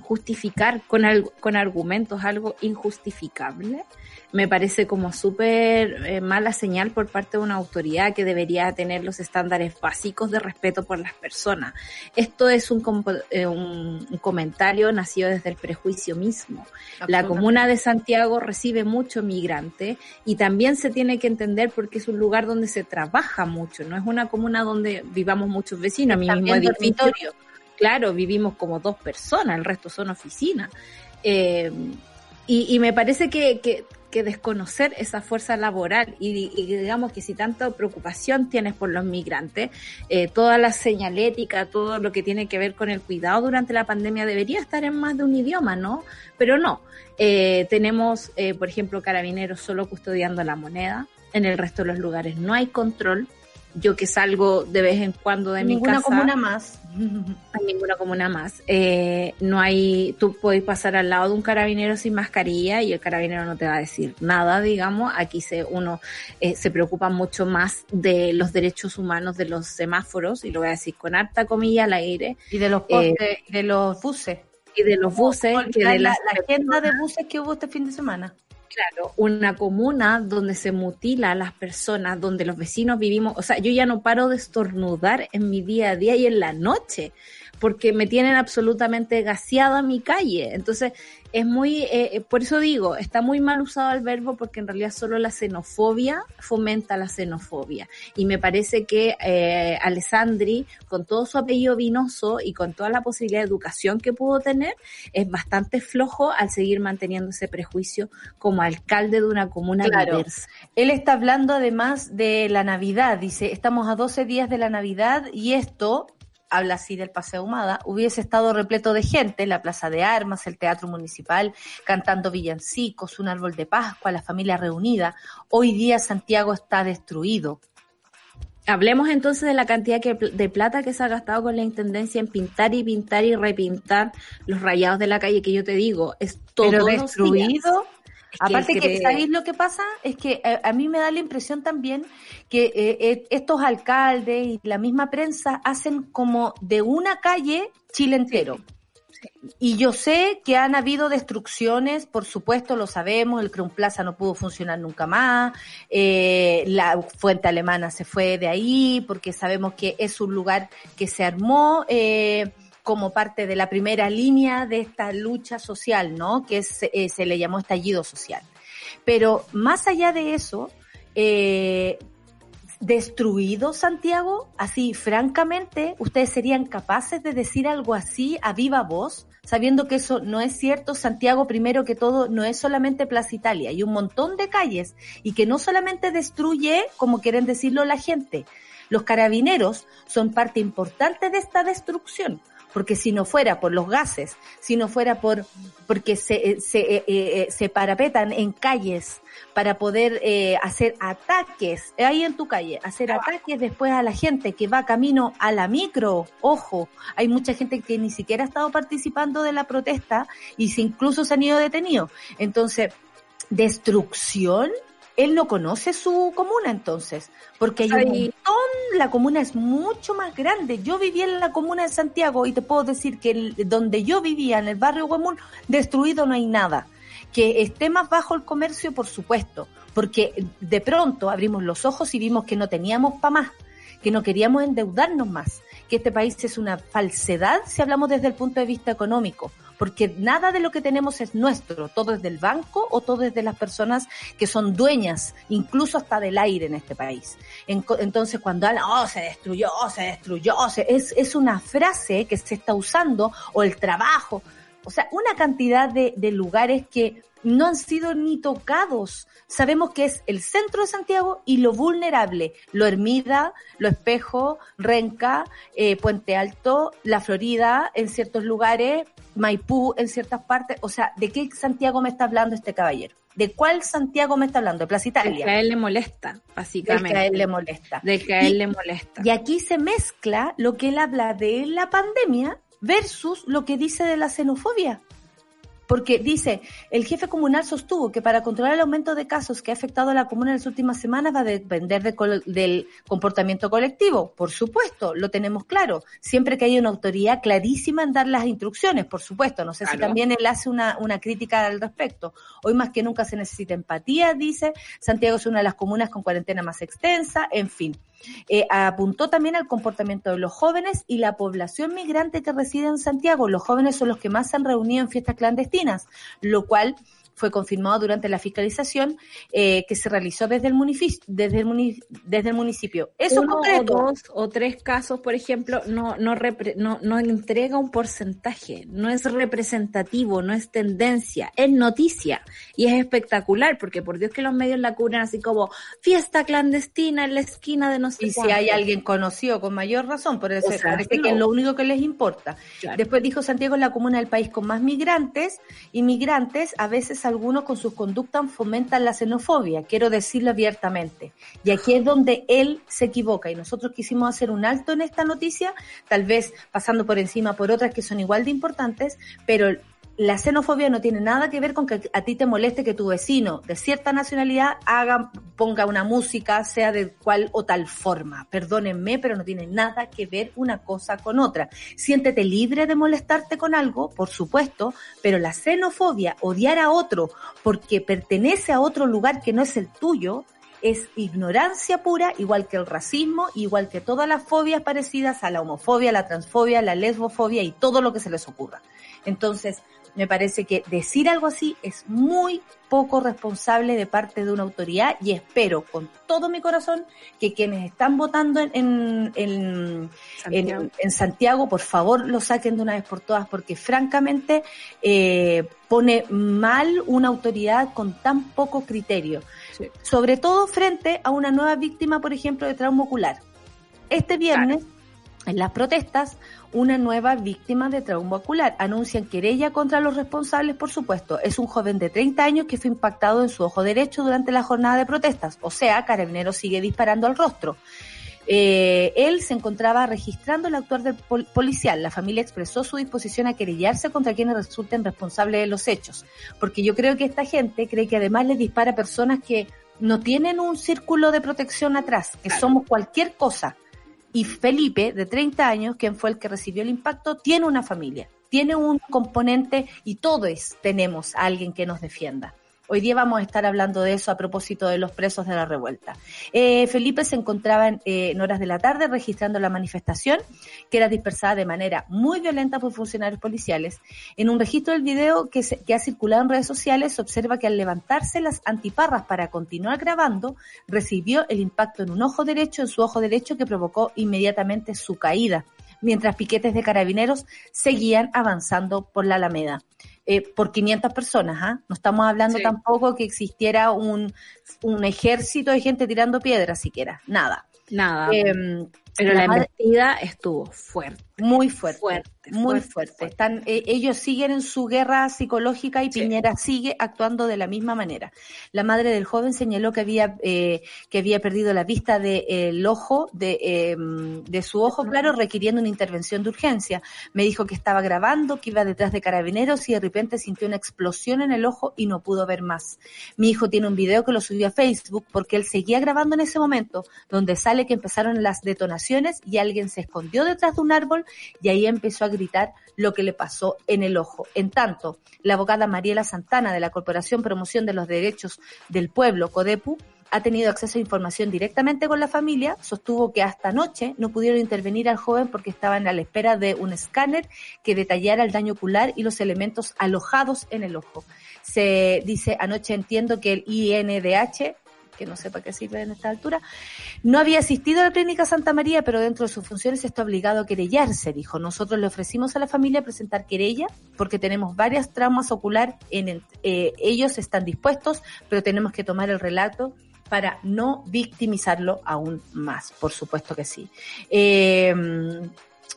justificar con, al- con argumentos algo injustificable, me parece como súper eh, mala señal por parte de una autoridad que debería tener los estándares básicos de respeto por las personas. Esto es un, eh, un- un comentario nacido desde el prejuicio mismo. La comuna de Santiago recibe mucho migrante y también se tiene que entender porque es un lugar donde se trabaja mucho, no es una comuna donde vivamos muchos vecinos, a mi mismo dormitorio. Claro, vivimos como dos personas, el resto son oficinas. Eh, y, y me parece que, que, que desconocer esa fuerza laboral y, digamos que si tanta preocupación tienes por los migrantes, eh, toda la señalética, todo lo que tiene que ver con el cuidado durante la pandemia debería estar en más de un idioma, ¿no? Pero no. Eh, tenemos, eh, por ejemplo, carabineros solo custodiando la moneda. En el resto de los lugares no hay control. Yo que salgo de vez en cuando de mi Ninguna casa comuna más. en ninguna comuna más. Eh, no hay, tú puedes pasar al lado de un carabinero sin mascarilla y el carabinero no te va a decir nada, digamos. Aquí se, uno eh, se preocupa mucho más de los derechos humanos de los semáforos, y lo voy a decir con harta comilla al aire, Y de los Eh, postes, y de los buses. y de los buses, que la, de la- la agenda de buses que hubo este fin de semana. Claro, una comuna donde se mutila a las personas, donde los vecinos vivimos, o sea, yo ya no paro de estornudar en mi día a día y en la noche, porque me tienen absolutamente gaseada mi calle. Entonces, es muy, eh, eh, por eso digo, está muy mal usado el verbo porque en realidad solo la xenofobia fomenta la xenofobia. Y me parece que eh, Alessandri, con todo su apellido vinoso y con toda la posibilidad de educación que pudo tener, es bastante flojo al seguir manteniendo ese prejuicio como alcalde de una comuna Claro. diversa. Él está hablando además de la Navidad. Dice, estamos a 12 días de la Navidad y esto, habla así del Paseo Humada, hubiese estado repleto de gente, la Plaza de Armas, el Teatro Municipal, cantando villancicos, un árbol de Pascua, la familia reunida. Hoy día Santiago está destruido. Hablemos entonces de la cantidad que- de plata que se ha gastado con la intendencia en pintar y pintar y repintar los rayados de la calle, que yo te digo, es todo Pero que Aparte que, cree- ¿sabéis lo que pasa? Es que eh, a mí me da la impresión también que eh, eh, estos alcaldes y la misma prensa hacen como de una calle Chile entero. Y yo sé que han habido destrucciones, por supuesto lo sabemos, el Crown Plaza no pudo funcionar nunca más, eh, la fuente alemana se fue de ahí, porque sabemos que es un lugar que se armó eh, como parte de la primera línea de esta lucha social, ¿no? Que eh, se le llamó estallido social. Pero más allá de eso, eh, destruido Santiago, así francamente, ustedes serían capaces de decir algo así a viva voz, sabiendo que eso no es cierto. Santiago, primero que todo, no es solamente Plaza Italia, hay un montón de calles y que no solamente destruye, como quieren decirlo la gente, los carabineros son parte importante de esta destrucción. Porque si no fuera por los gases, si no fuera por porque se, se, eh, eh, se parapetan en calles para poder eh, hacer ataques ahí en tu calle, hacer ataques después a la gente que va camino a la micro. Ojo, hay mucha gente que ni siquiera ha estado participando de la protesta y se incluso se han ido detenidos. Entonces, destrucción, él no conoce su comuna entonces, porque hay un montón, la comuna es mucho más grande. Yo vivía en la comuna de Santiago y te puedo decir que el- donde yo vivía, en el barrio Huemul, destruido no hay nada. Que esté más bajo el comercio, por supuesto, porque de pronto abrimos los ojos y vimos que no teníamos para más, que no queríamos endeudarnos más, que este país es una falsedad si hablamos desde el punto de vista económico, porque nada de lo que tenemos es nuestro, todo es del banco o todo es de las personas que son dueñas, incluso hasta del aire en este país. En- entonces cuando hablan, oh, se destruyó, se destruyó, se- es, es una frase que se está usando, o el trabajo, o sea, una cantidad de lugares que no han sido ni tocados. Sabemos que es el centro de Santiago y lo vulnerable, lo Hermida, lo Espejo, Renca, eh, Puente Alto, La Florida en ciertos lugares, Maipú en ciertas partes. O sea, ¿de qué Santiago me está hablando este caballero? ¿De cuál Santiago me está hablando? De Plaza Del que a Italia. él le molesta, Del básicamente. que a él le molesta. Del que a él le molesta. Y aquí se mezcla lo que él habla de la pandemia versus lo que dice de la xenofobia. Porque dice, el jefe comunal sostuvo que para controlar el aumento de casos que ha afectado a la comuna en las últimas semanas va a depender de del comportamiento colectivo. Por supuesto, lo tenemos claro. Siempre que haya una autoridad clarísima en dar las instrucciones, por supuesto. No sé si también él hace una, una crítica al respecto. Hoy más que nunca se necesita empatía, dice. Santiago es una de las comunas con cuarentena más extensa, en fin. Eh, apuntó también al comportamiento de los jóvenes y la población migrante que reside en Santiago. Los jóvenes son los que más se han reunido en fiestas clandestinas, lo cual fue confirmado durante la fiscalización eh, que se realizó desde el, munific- desde el, muni- desde el municipio. Eso Uno o dos o tres casos, por ejemplo, no, no, repre- no, no entrega un porcentaje, no es representativo, no es tendencia, es noticia y es espectacular porque por Dios que los medios la cubren así como fiesta clandestina en la esquina de no sé Y si hay alguien conocido, con mayor razón, por eso O sea, parece no. que es lo único que les importa. Claro. Después dijo Santiago es la comuna del país con más migrantes, inmigrantes, a veces algunos con sus conductas fomentan la xenofobia, quiero decirlo abiertamente. Y aquí es donde él se equivoca y nosotros quisimos hacer un alto en esta noticia, tal vez pasando por encima por otras que son igual de importantes, pero la xenofobia no tiene nada que ver con que a ti te moleste que tu vecino de cierta nacionalidad haga, ponga una música, sea de cual o tal forma. Perdónenme, pero no tiene nada que ver una cosa con otra. Siéntete libre de molestarte con algo, por supuesto, pero la xenofobia, odiar a otro porque pertenece a otro lugar que no es el tuyo, es ignorancia pura, igual que el racismo, igual que todas las fobias parecidas a la homofobia, la transfobia, la lesbofobia y todo lo que se les ocurra. Entonces, me parece que decir algo así es muy poco responsable de parte de una autoridad y espero con todo mi corazón que quienes están votando en, en, en, Santiago. en- en Santiago, por favor, lo saquen de una vez por todas, porque francamente eh, pone mal una autoridad con tan poco criterio. Sí. Sobre todo frente a una nueva víctima, por ejemplo, de trauma ocular. Este viernes, en las protestas, una nueva víctima de trauma ocular. Anuncian querella contra los responsables, por supuesto. Es un joven de 30 años que fue impactado en su ojo derecho durante la jornada de protestas. O sea, Carabineros sigue disparando al rostro. Eh, él se encontraba registrando el actuar del pol- policial. La familia expresó su disposición a querellarse contra quienes resulten responsables de los hechos. Porque yo creo que esta gente cree que además le dispara a personas que no tienen un círculo de protección atrás, que somos cualquier cosa. Y Felipe, de 30 años, quien fue el que recibió el impacto, tiene una familia, tiene un componente y todos tenemos a alguien que nos defienda. Hoy día vamos a estar hablando de eso a propósito de los presos de la revuelta. Eh, Felipe se encontraba en, eh, en horas de la tarde registrando la manifestación, que era dispersada de manera muy violenta por funcionarios policiales. En un registro del video que, se- que ha circulado en redes sociales, se observa que al levantarse las antiparras para continuar grabando, recibió el impacto en un ojo derecho, en su ojo derecho, que provocó inmediatamente su caída, mientras piquetes de carabineros seguían avanzando por la Alameda. Eh, por 500 personas, ¿ah? No estamos hablando Sí. tampoco que existiera un, un ejército de gente tirando piedras siquiera, nada. Nada. Em, pero la la madre- embestida estuvo fuerte. muy fuerte, Fuerte, muy fuerte. Están, eh, ellos siguen en su guerra psicológica y Sí. Piñera sigue actuando de la misma manera. La madre del joven señaló que había eh, que había perdido la vista del ojo de, eh, de su ojo, claro, requiriendo una intervención de urgencia. Me dijo que estaba grabando, que iba detrás de carabineros y de repente sintió una explosión en el ojo y no pudo ver más. Mi hijo tiene un video que lo subió a Facebook porque él seguía grabando en ese momento, donde sale que empezaron las detonaciones y alguien se escondió detrás de un árbol y ahí empezó a gritar lo que le pasó en el ojo. En tanto, la abogada Mariela Santana de la Corporación Promoción de los Derechos del Pueblo, CODEPU, ha tenido acceso a información directamente con la familia, sostuvo que hasta anoche no pudieron intervenir al joven porque estaban a la espera de un escáner que detallara el daño ocular y los elementos alojados en el ojo. Se dice, anoche entiendo que el INDH que no sepa qué sirve en esta altura, no había asistido a la clínica Santa María, pero dentro de sus funciones está obligado a querellarse, dijo. Nosotros le ofrecimos a la familia presentar querella porque tenemos varias traumas ocular, en el- eh, ellos están dispuestos, pero tenemos que tomar el relato para no victimizarlo aún más, por supuesto que sí. Eh,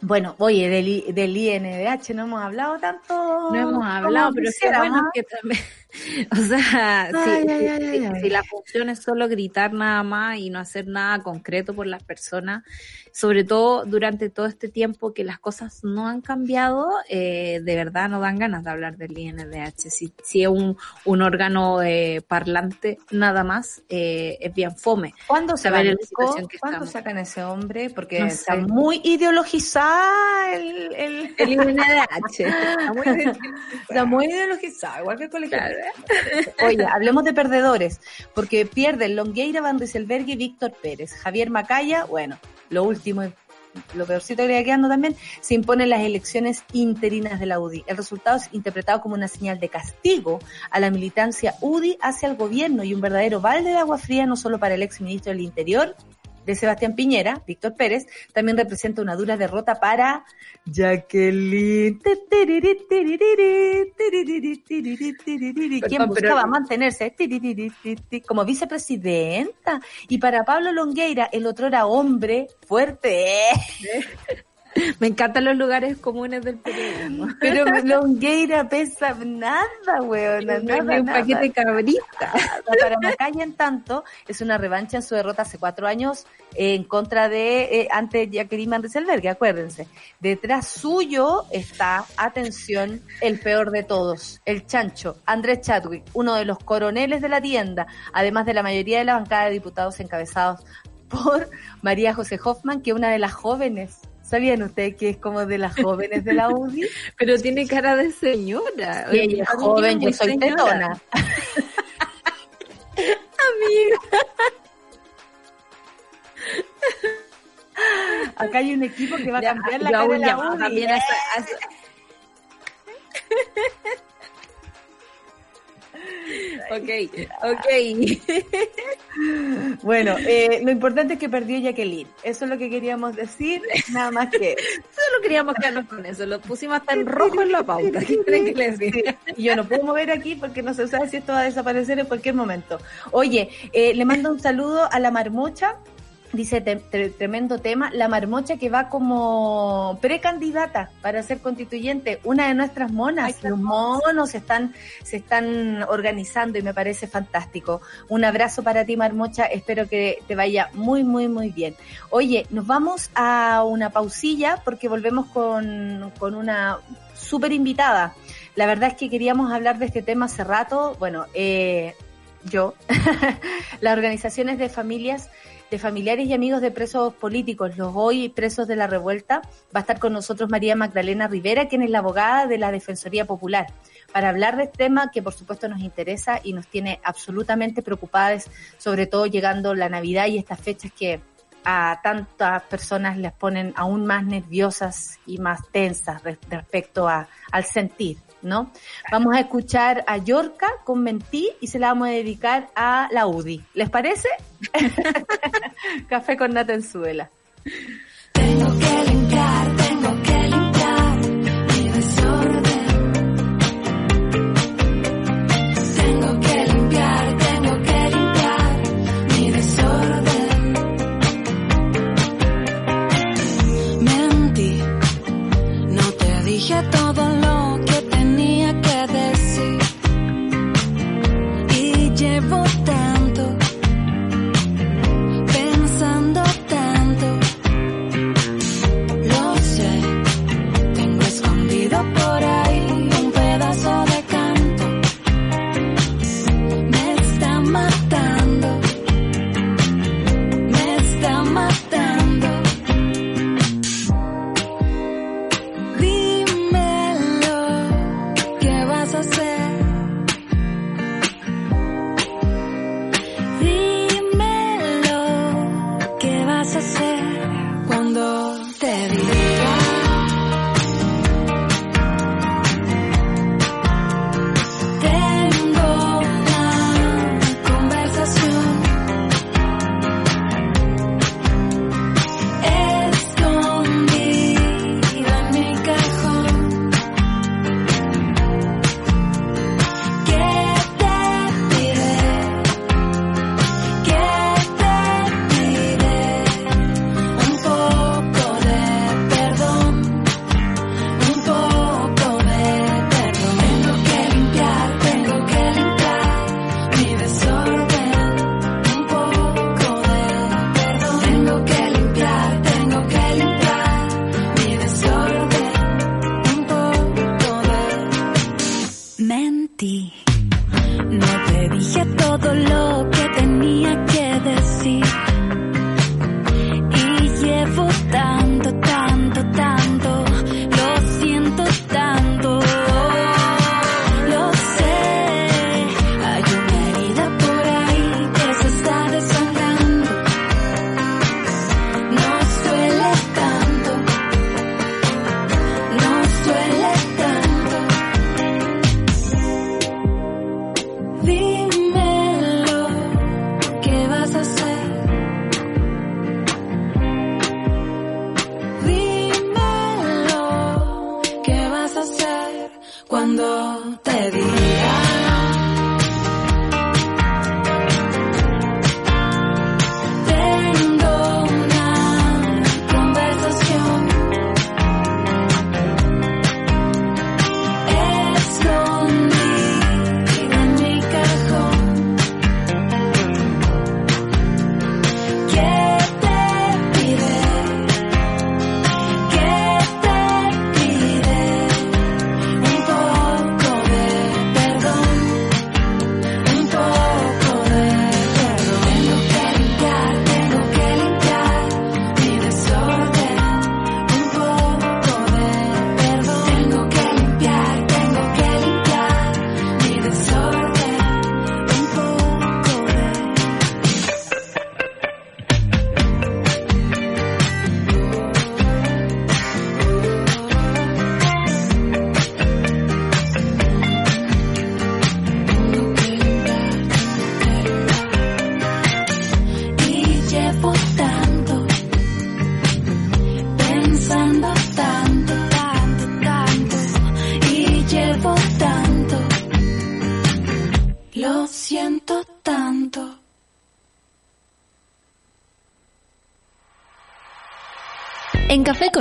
bueno, oye, del, del INDH no hemos hablado tanto. No hemos hablado, pero bueno ¿ah? que también, o sea, si, Ay, si- ay, si- ay, si la función es solo gritar nada más y no hacer nada concreto por las personas, sobre todo durante todo este tiempo que las cosas no han cambiado, eh, de verdad no dan ganas de hablar del INDH. Si, si es un, un órgano eh, parlante nada más, eh, es bien fome. ¿Cuándo se va ¿Cuándo sacan ese hombre? Porque No está sé. muy ideologizada el, el, El INDH. está muy- Está muy ideologizada, igual que el colegio. Claro. Oye, hablemos de perdedores, porque pierden Longueira, Van Rieselberg y Víctor Pérez. Javier Macaya, bueno, lo último, lo peorcito que le quedando también, se imponen las elecciones interinas de la UDI. El resultado es interpretado como una señal de castigo a la militancia UDI hacia el gobierno y un verdadero balde de agua fría no solo para el ex ministro del Interior, de Sebastián Piñera, Víctor Pérez, también representa una dura derrota para Jacqueline. Quien buscaba mantenerse como vicepresidenta. Y para Pablo Longueira, el otro era hombre fuerte. Me encantan los lugares comunes del periodismo. Pero Longueira pesa nada, weón. Nada, Ni un nada. paquete cabrita. Para Macaya, en tanto, es una revancha en su derrota hace cuatro años eh, en contra de, eh, ante Jacqueline Van Rieselberg, acuérdense. Detrás suyo está, atención, el peor de todos, el chancho, Andrés Chadwick, uno de los coroneles de la tienda, además de la mayoría de la bancada de diputados encabezados por María José Hoffman, que es una de las jóvenes. ¿Sabían ustedes que es como de las jóvenes de la UDI? Pero tiene cara de señora. Y ella es joven, yo soy señora. tetona. Amiga. Acá hay un equipo que va a Ya, cambiar la yo hago cara de la UDI. también Ok, ok. Bueno, eh, lo importante es que perdió Jacqueline. Eso es lo que queríamos decir, nada más que. Solo queríamos quedarnos con eso. Lo pusimos hasta en rojo en la pauta. ¿Qué creen que les diga? Y yo no puedo mover aquí porque no se sabe si esto va a desaparecer en cualquier momento. Oye, eh, le mando un saludo a la marmocha. Dice te- tremendo tema, la marmocha que va como precandidata para ser constituyente, una de nuestras monas, los monos se están, se están organizando y me parece fantástico. Un abrazo para ti marmocha, espero que te vaya muy, muy, muy bien. Oye, nos vamos a una pausilla porque volvemos con, con una súper invitada. La verdad es que queríamos hablar de este tema hace rato. Bueno, eh, yo, las organizaciones de familias, de familiares y amigos de presos políticos, los hoy presos de la revuelta, va a estar con nosotros María Magdalena Rivera, quien es la abogada de la Defensoría Popular, para hablar de este tema que por supuesto nos interesa y nos tiene absolutamente preocupadas, sobre todo llegando la Navidad y estas fechas que a tantas personas les ponen aún más nerviosas y más tensas re- respecto a, al sentir, ¿no? Vamos a escuchar a Yorca con Mentí y se la vamos a dedicar a la UDI. ¿Les parece? Café con nata en suela. Tengo que limpiar, tengo que limpiar mi desorden. Tengo que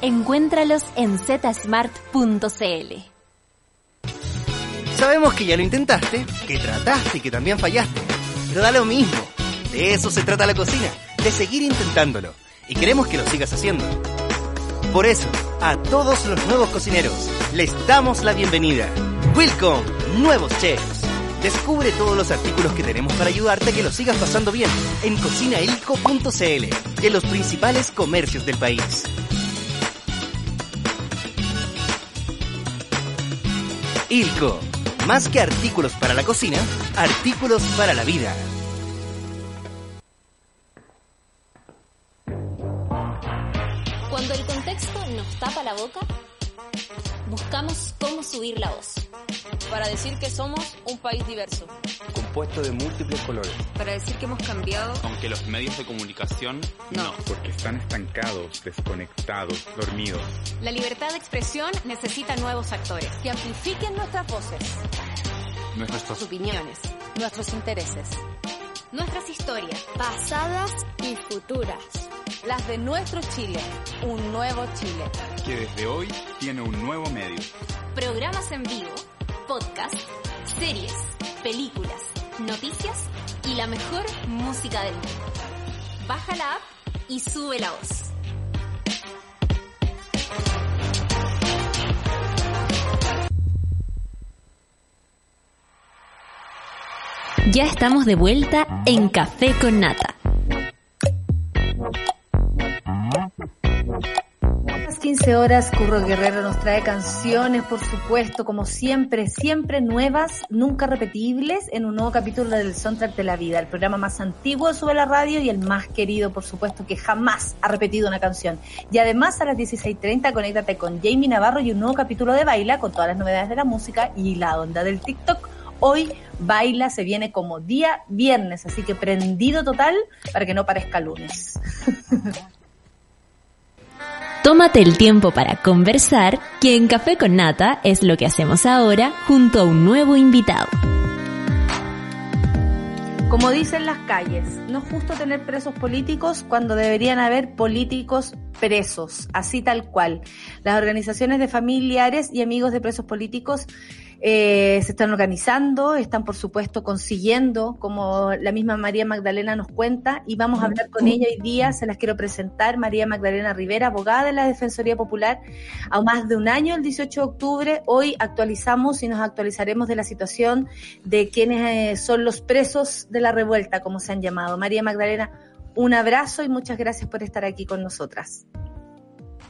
Encuéntralos en zsmart.cl. Sabemos que ya lo intentaste, que trataste y que también fallaste. Pero da lo mismo. De eso se trata la cocina, de seguir intentándolo. Y queremos que lo sigas haciendo. Por eso, a todos los nuevos cocineros, les damos la bienvenida. Welcome, nuevos chefs. Descubre todos los artículos que tenemos para ayudarte a que lo sigas pasando bien en cocinailco.cl en los principales comercios del país. Ilco, más que artículos para la cocina, artículos para la vida. Cuando el contexto nos tapa la boca, buscamos cómo subir la voz. Para decir que somos un país diverso. Compuesto de múltiples colores. Para decir que hemos cambiado. Aunque los medios de comunicación no. Porque están estancados, desconectados, dormidos. La libertad de expresión necesita nuevos actores. Que amplifiquen nuestras voces. Nuestras opiniones. Nuestros intereses. Nuestras historias, pasadas y futuras. Las de nuestro Chile, un nuevo Chile. Que desde hoy tiene un nuevo medio. Programas en vivo, podcasts, series, películas, noticias y la mejor música del mundo. Baja la app y sube la voz. Ya estamos de vuelta en Café con Nata. las 15 horas, Curro Guerrero nos trae canciones, por supuesto, como siempre, siempre nuevas, nunca repetibles, en un nuevo capítulo del Soundtrack de la Vida, el programa más antiguo Sube la Radio y el más querido, por supuesto, que jamás ha repetido una canción. Y además a las 16.30, conéctate con Jamie Navarro y un nuevo capítulo de Baila con todas las novedades de la música y la onda del TikTok. Hoy Baila se viene como día viernes, así que prendido total para que no parezca lunes. Tómate el tiempo para conversar, que en Café con Nata es lo que hacemos ahora junto a un nuevo invitado. Como dicen las calles, no es justo tener presos políticos cuando deberían haber políticos presos, así tal cual. Las organizaciones de familiares y amigos de presos políticos eh, se están organizando, están por supuesto consiguiendo, como la misma María Magdalena nos cuenta, y vamos a hablar con ella hoy día, se las quiero presentar, María Magdalena Rivera, abogada de la Defensoría Popular, a más de un año, el 18 de octubre, hoy actualizamos y nos actualizaremos de la situación de quienes eh, son los presos de la revuelta, como se han llamado. María Magdalena, un abrazo y muchas gracias por estar aquí con nosotras.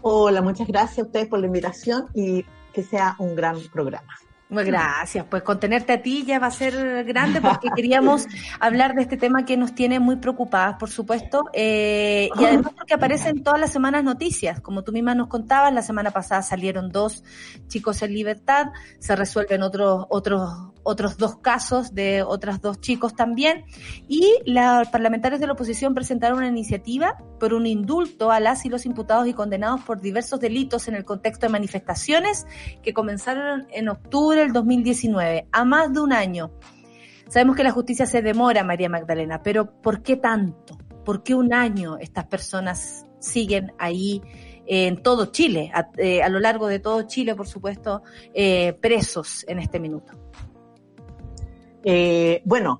Hola, muchas gracias a ustedes por la invitación y que sea un gran programa. Muy gracias. Pues contenerte a ti ya va a ser grande porque queríamos hablar de este tema que nos tiene muy preocupadas, por supuesto, eh, y además porque aparecen todas las semanas noticias. Como tú misma nos contabas, la semana pasada salieron dos chicos en libertad, se resuelven otros otros otros dos casos de otras dos chicos también, y los parlamentarios de la oposición presentaron una iniciativa por un indulto a las y los imputados y condenados por diversos delitos en el contexto de manifestaciones que comenzaron en octubre del 2019, a más de un año. Sabemos que la justicia se demora, María Magdalena, pero ¿por qué tanto? ¿Por qué un año estas personas siguen ahí en todo Chile, a, eh, a lo largo de todo Chile, por supuesto, eh, presos en este minuto? Eh, bueno,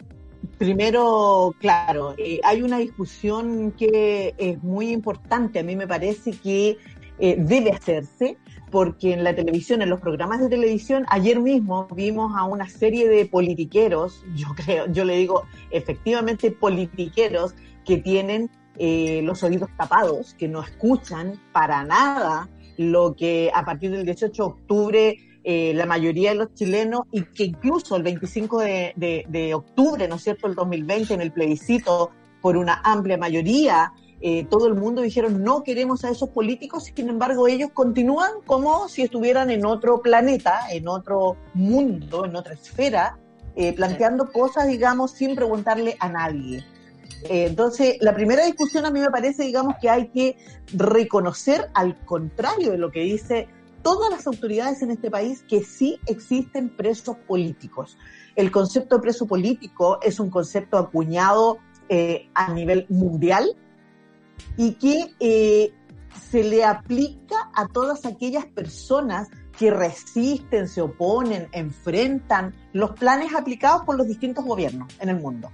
primero, claro, eh, hay una discusión que es muy importante. A mí me parece que eh, debe hacerse porque en la televisión, en los programas de televisión, ayer mismo vimos a una serie de politiqueros, yo creo, yo le digo efectivamente politiqueros que tienen eh, los oídos tapados, que no escuchan para nada lo que a partir del 18 de octubre eh, la mayoría de los chilenos y que incluso el 25 de, de, de octubre, ¿no es cierto?, el 2020 en el plebiscito por una amplia mayoría, eh, todo el mundo dijeron no queremos a esos políticos, sin embargo ellos continúan como si estuvieran en otro planeta, en otro mundo, en otra esfera, eh, planteando cosas, digamos, sin preguntarle a nadie. Eh, entonces, la primera discusión a mí me parece, digamos, que hay que reconocer, al contrario de lo que dice todas las autoridades en este país, que sí existen presos políticos. El concepto de preso político es un concepto acuñado eh, a nivel mundial, y que eh, se le aplica a todas aquellas personas que resisten, se oponen, enfrentan los planes aplicados por los distintos gobiernos en el mundo.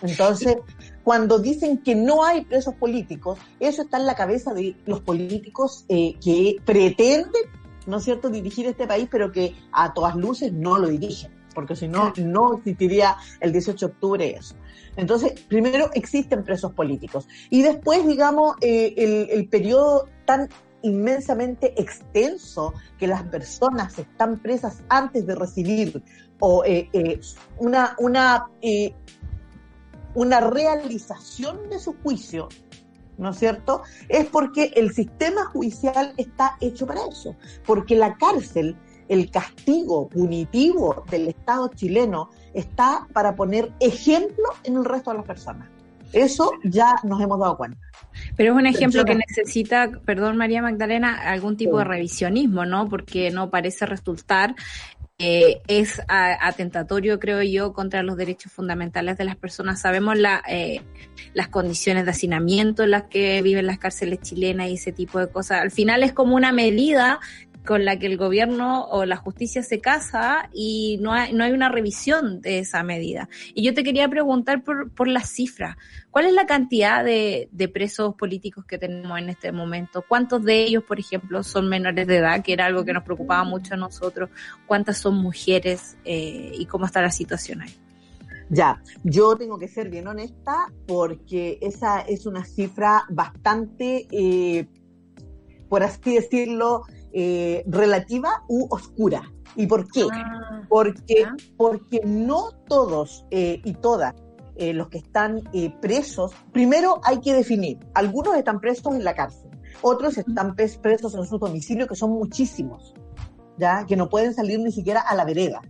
Entonces, cuando dicen que no hay presos políticos, eso está en la cabeza de los políticos eh, que pretenden, ¿no es cierto?, dirigir este país, pero que a todas luces no lo dirigen, porque si no, no existiría el 18 de octubre eso. Entonces, primero existen presos políticos y después, digamos, eh, el, el periodo tan inmensamente extenso que las personas están presas antes de recibir o eh, eh, una, una, eh, una realización de su juicio, ¿no es cierto? Es porque el sistema judicial está hecho para eso, porque la cárcel, el castigo punitivo del Estado chileno está para poner ejemplo en el resto de las personas. Eso ya nos hemos dado cuenta. Pero es un ejemplo que necesita, perdón María Magdalena, algún tipo de revisionismo, ¿no? Porque no parece resultar eh, es a, atentatorio, creo yo, contra los derechos fundamentales de las personas. Sabemos la, eh, las condiciones de hacinamiento en las que viven las cárceles chilenas y ese tipo de cosas. Al final es como una medida con la que el gobierno o la justicia se casa y no hay, no hay una revisión de esa medida. Y yo te quería preguntar por, por las cifras. ¿Cuál es la cantidad de, de presos políticos que tenemos en este momento? ¿Cuántos de ellos, por ejemplo, son menores de edad, que era algo que nos preocupaba mucho a nosotros? ¿Cuántas son mujeres eh, y cómo está la situación ahí? Ya, yo tengo que ser bien honesta porque esa es una cifra bastante, eh, por así decirlo, eh, relativa u oscura. ¿Y por qué? Ah, porque, porque no todos eh, y todas eh, los que están eh, presos, primero hay que definir, algunos están presos en la cárcel, otros están pres- presos en su domicilio, que son muchísimos, ya que no pueden salir ni siquiera a la vereda,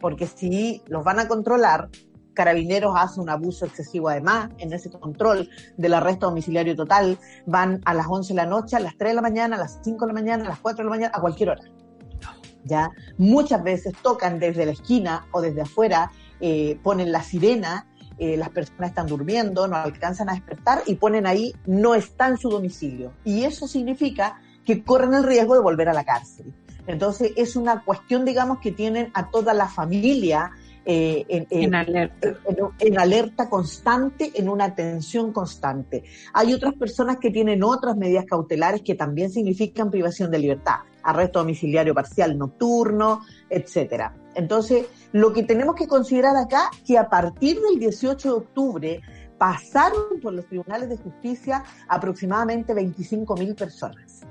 porque si los van a controlar, Carabineros hace un abuso excesivo además en ese control del arresto domiciliario total, van a las 11 de la noche, a las 3 de la mañana, a las 5 de la mañana, a las 4 de la mañana, a cualquier hora. ¿ya? Muchas veces tocan desde la esquina o desde afuera, eh, ponen la sirena, eh, las personas están durmiendo, no alcanzan a despertar y ponen ahí no está en su domicilio. Y eso significa que corren el riesgo de volver a la cárcel. Entonces es una cuestión, digamos, que tienen a toda la familia eh, en, en- En alerta. en- en alerta constante, en una tensión constante. Hay otras personas que tienen otras medidas cautelares que también significan privación de libertad, arresto domiciliario parcial nocturno, etcétera. Entonces, lo que tenemos que considerar acá que a partir del 18 de octubre pasaron por los tribunales de justicia aproximadamente 25 mil personas.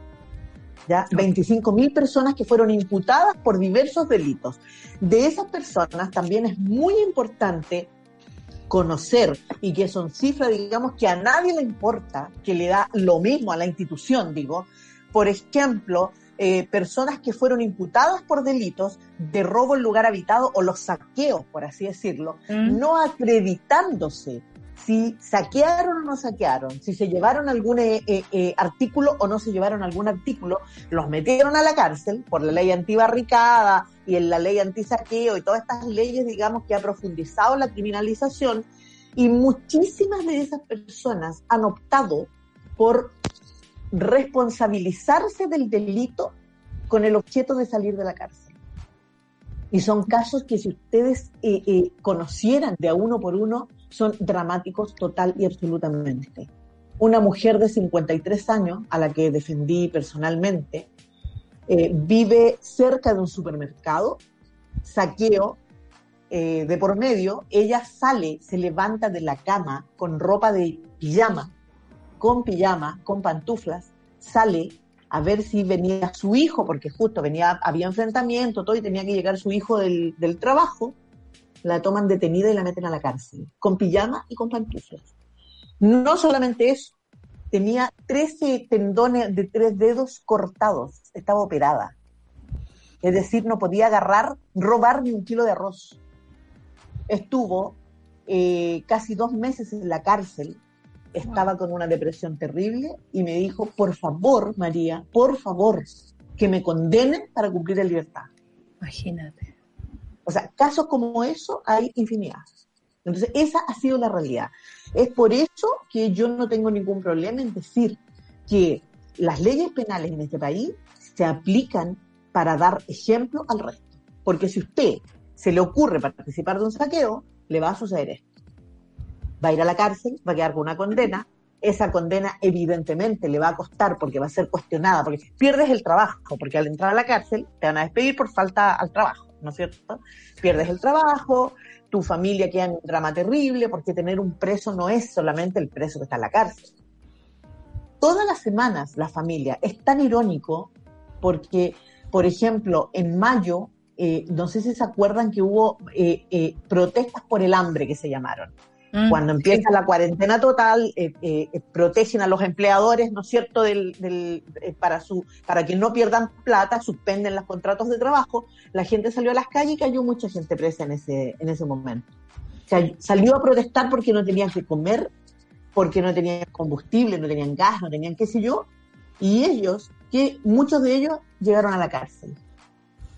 ¿Ya? 25 mil personas que fueron imputadas por diversos delitos. De esas personas también es muy importante conocer y que son cifras, digamos, que a nadie le importa, que le da lo mismo a la institución, digo. Por ejemplo, eh, personas que fueron imputadas por delitos de robo en lugar habitado o los saqueos, por así decirlo, no acreditándose si saquearon o no saquearon, si se llevaron algún eh, eh, eh, artículo o no se llevaron algún artículo, los metieron a la cárcel por la ley antibarricada y en la ley antisaqueo y todas estas leyes, digamos, que ha profundizado la criminalización y muchísimas de esas personas han optado por responsabilizarse del delito con el objeto de salir de la cárcel. Y son casos que si ustedes eh, conocieran de a uno por uno, son dramáticos total y absolutamente. Una mujer de 53 años, a la que defendí personalmente, eh, vive cerca de un supermercado, saqueo eh, de por medio, ella sale, se levanta de la cama con ropa de pijama, con pijama, con pantuflas, sale a ver si venía su hijo, porque justo venía, había enfrentamiento, todo, y tenía que llegar su hijo del, del trabajo, la toman detenida y la meten a la cárcel, con pijama y con pantuflas. No solamente eso, tenía 13 tendones de tres dedos cortados, estaba operada. Es decir, no podía agarrar, robar ni un kilo de arroz. Estuvo eh, casi dos meses en la cárcel, estaba con una depresión terrible y me dijo, por favor, María, por favor, que me condenen para cumplir en libertad. Imagínate. O sea, casos como eso hay infinidad. Entonces, esa ha sido la realidad. Es por eso que yo no tengo ningún problema en decir que las leyes penales en este país se aplican para dar ejemplo al resto. Porque si usted se le ocurre participar de un saqueo, le va a suceder esto. Va a ir a la cárcel, va a quedar con una condena. Esa condena evidentemente le va a costar porque va a ser cuestionada, porque pierdes el trabajo, porque al entrar a la cárcel te van a despedir por falta al trabajo, ¿no es cierto? Pierdes el trabajo, tu familia queda en un drama terrible, porque tener un preso no es solamente el preso que está en la cárcel. Todas las semanas la familia es tan irónico porque, por ejemplo, en mayo, eh, no sé si se acuerdan que hubo eh, eh, protestas por el hambre que se llamaron. Mm, Cuando empieza la cuarentena total, eh, eh, protegen a los empleadores, ¿no es cierto?, del, del, eh, para, su, para que no pierdan plata, suspenden los contratos de trabajo. La gente salió a las calles y cayó mucha gente presa en ese, en ese momento. O sea, salió a protestar porque no tenían que comer, porque no tenían combustible, no tenían gas, no tenían qué sé yo. Y ellos, que muchos de ellos llegaron a la cárcel.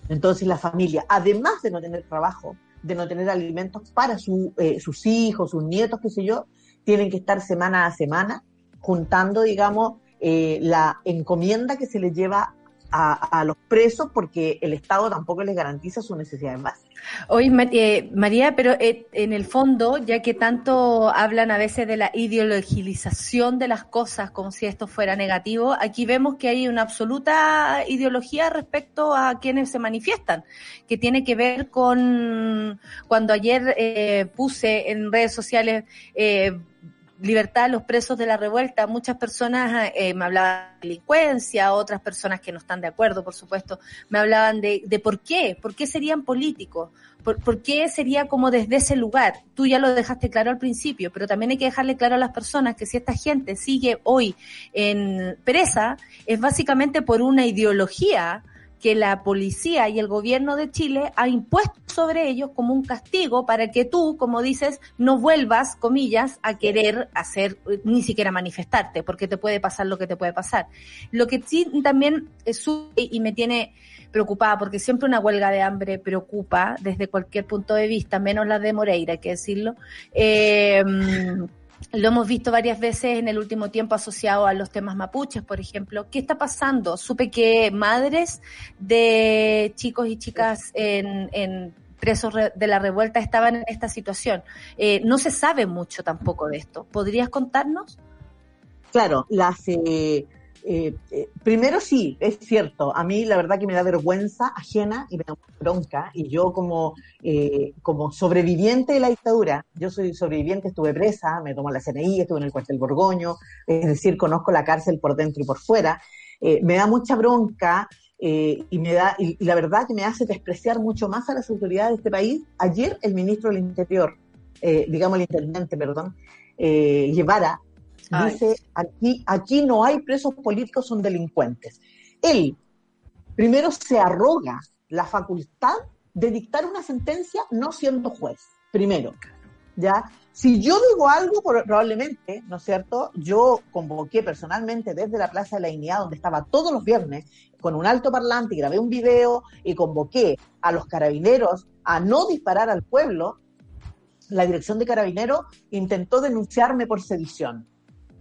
Entonces la familia, además de no tener trabajo, de no tener alimentos para su, eh, sus hijos, sus nietos, qué sé yo, tienen que estar semana a semana juntando, digamos, eh, la encomienda que se les lleva a, a los presos porque el Estado tampoco les garantiza sus necesidades básicas. Oye, eh, María, pero eh, en el fondo, ya que tanto hablan a veces de la ideologización de las cosas como si esto fuera negativo, aquí vemos que hay una absoluta ideología respecto a quienes se manifiestan, que tiene que ver con cuando ayer eh, puse en redes sociales eh, libertad a los presos de la revuelta. Muchas personas eh, me hablaban de delincuencia, otras personas que no están de acuerdo, por supuesto, me hablaban de, de por qué, por qué serían políticos, por, qué sería como desde ese lugar. Tú ya lo dejaste claro al principio, pero también hay que dejarle claro a las personas que si esta gente sigue hoy en presa, es básicamente por una ideología que la policía y el gobierno de Chile ha impuesto sobre ellos como un castigo para que tú, como dices, no vuelvas, comillas, a querer hacer, eh, ni siquiera manifestarte, porque te puede pasar lo que te puede pasar. Lo que sí también es su- y me tiene preocupada, porque siempre una huelga de hambre preocupa desde cualquier punto de vista, menos la de Moreira, hay que decirlo. Eh, lo hemos visto varias veces en el último tiempo asociado a los temas mapuches, por ejemplo. ¿Qué está pasando? Supe que madres de chicos y chicas en, presos re- de la revuelta estaban en esta situación. Eh, no se sabe mucho tampoco de esto. ¿Podrías contarnos? Claro, las eh, eh, eh, primero sí, es cierto, a mí la verdad que me da vergüenza ajena y me da bronca, y yo como, eh, como sobreviviente de la dictadura, yo soy sobreviviente, estuve presa, me tomó la CNI, estuve en el cuartel Borgoño, es decir, conozco la cárcel por dentro y por fuera, me da mucha bronca y me da y, la verdad que me hace despreciar mucho más a las autoridades de este país. Ayer el ministro del Interior, digamos el intendente, perdón, eh, Guevara, Dice aquí, aquí no hay presos políticos, son delincuentes. Él primero se arroga la facultad de dictar una sentencia no siendo juez, primero. ¿Ya? Si yo digo algo, probablemente, ¿no es cierto? Yo convoqué personalmente desde la Plaza de la Dignidad, donde estaba todos los viernes, con un alto parlante y grabé un video y convoqué a los carabineros a no disparar al pueblo, la dirección de carabineros intentó denunciarme por sedición.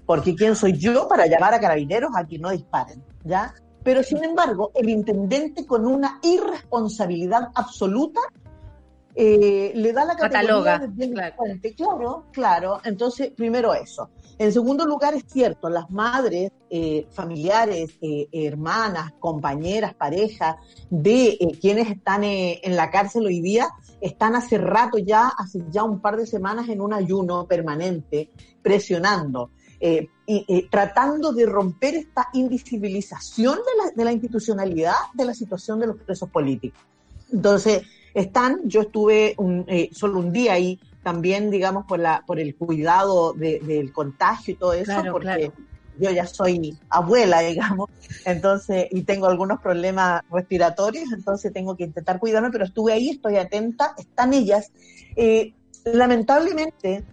Porque ¿quién soy yo para llamar a carabineros a que no disparen? ¿Ya? Pero sin embargo, el intendente con una irresponsabilidad absoluta eh, le da la categoría Cataloga, de delincuente. Claro, claro. Entonces, primero eso. En segundo lugar, es cierto, las madres, eh, familiares, eh, hermanas, compañeras, parejas de eh, quienes están eh, en la cárcel hoy día, están hace rato ya, hace ya un par de semanas en un ayuno permanente, presionando, eh, y, tratando de romper esta invisibilización de la, de la institucionalidad de la situación de los presos políticos. Entonces, están, yo estuve un, eh, solo un día ahí, también, digamos, por, la, por el cuidado de- del contagio y todo eso, Claro, porque claro. yo ya soy abuela, digamos, entonces, y tengo algunos problemas respiratorios, entonces tengo que intentar cuidarme, pero estuve ahí, estoy atenta, están ellas. Eh, lamentablemente,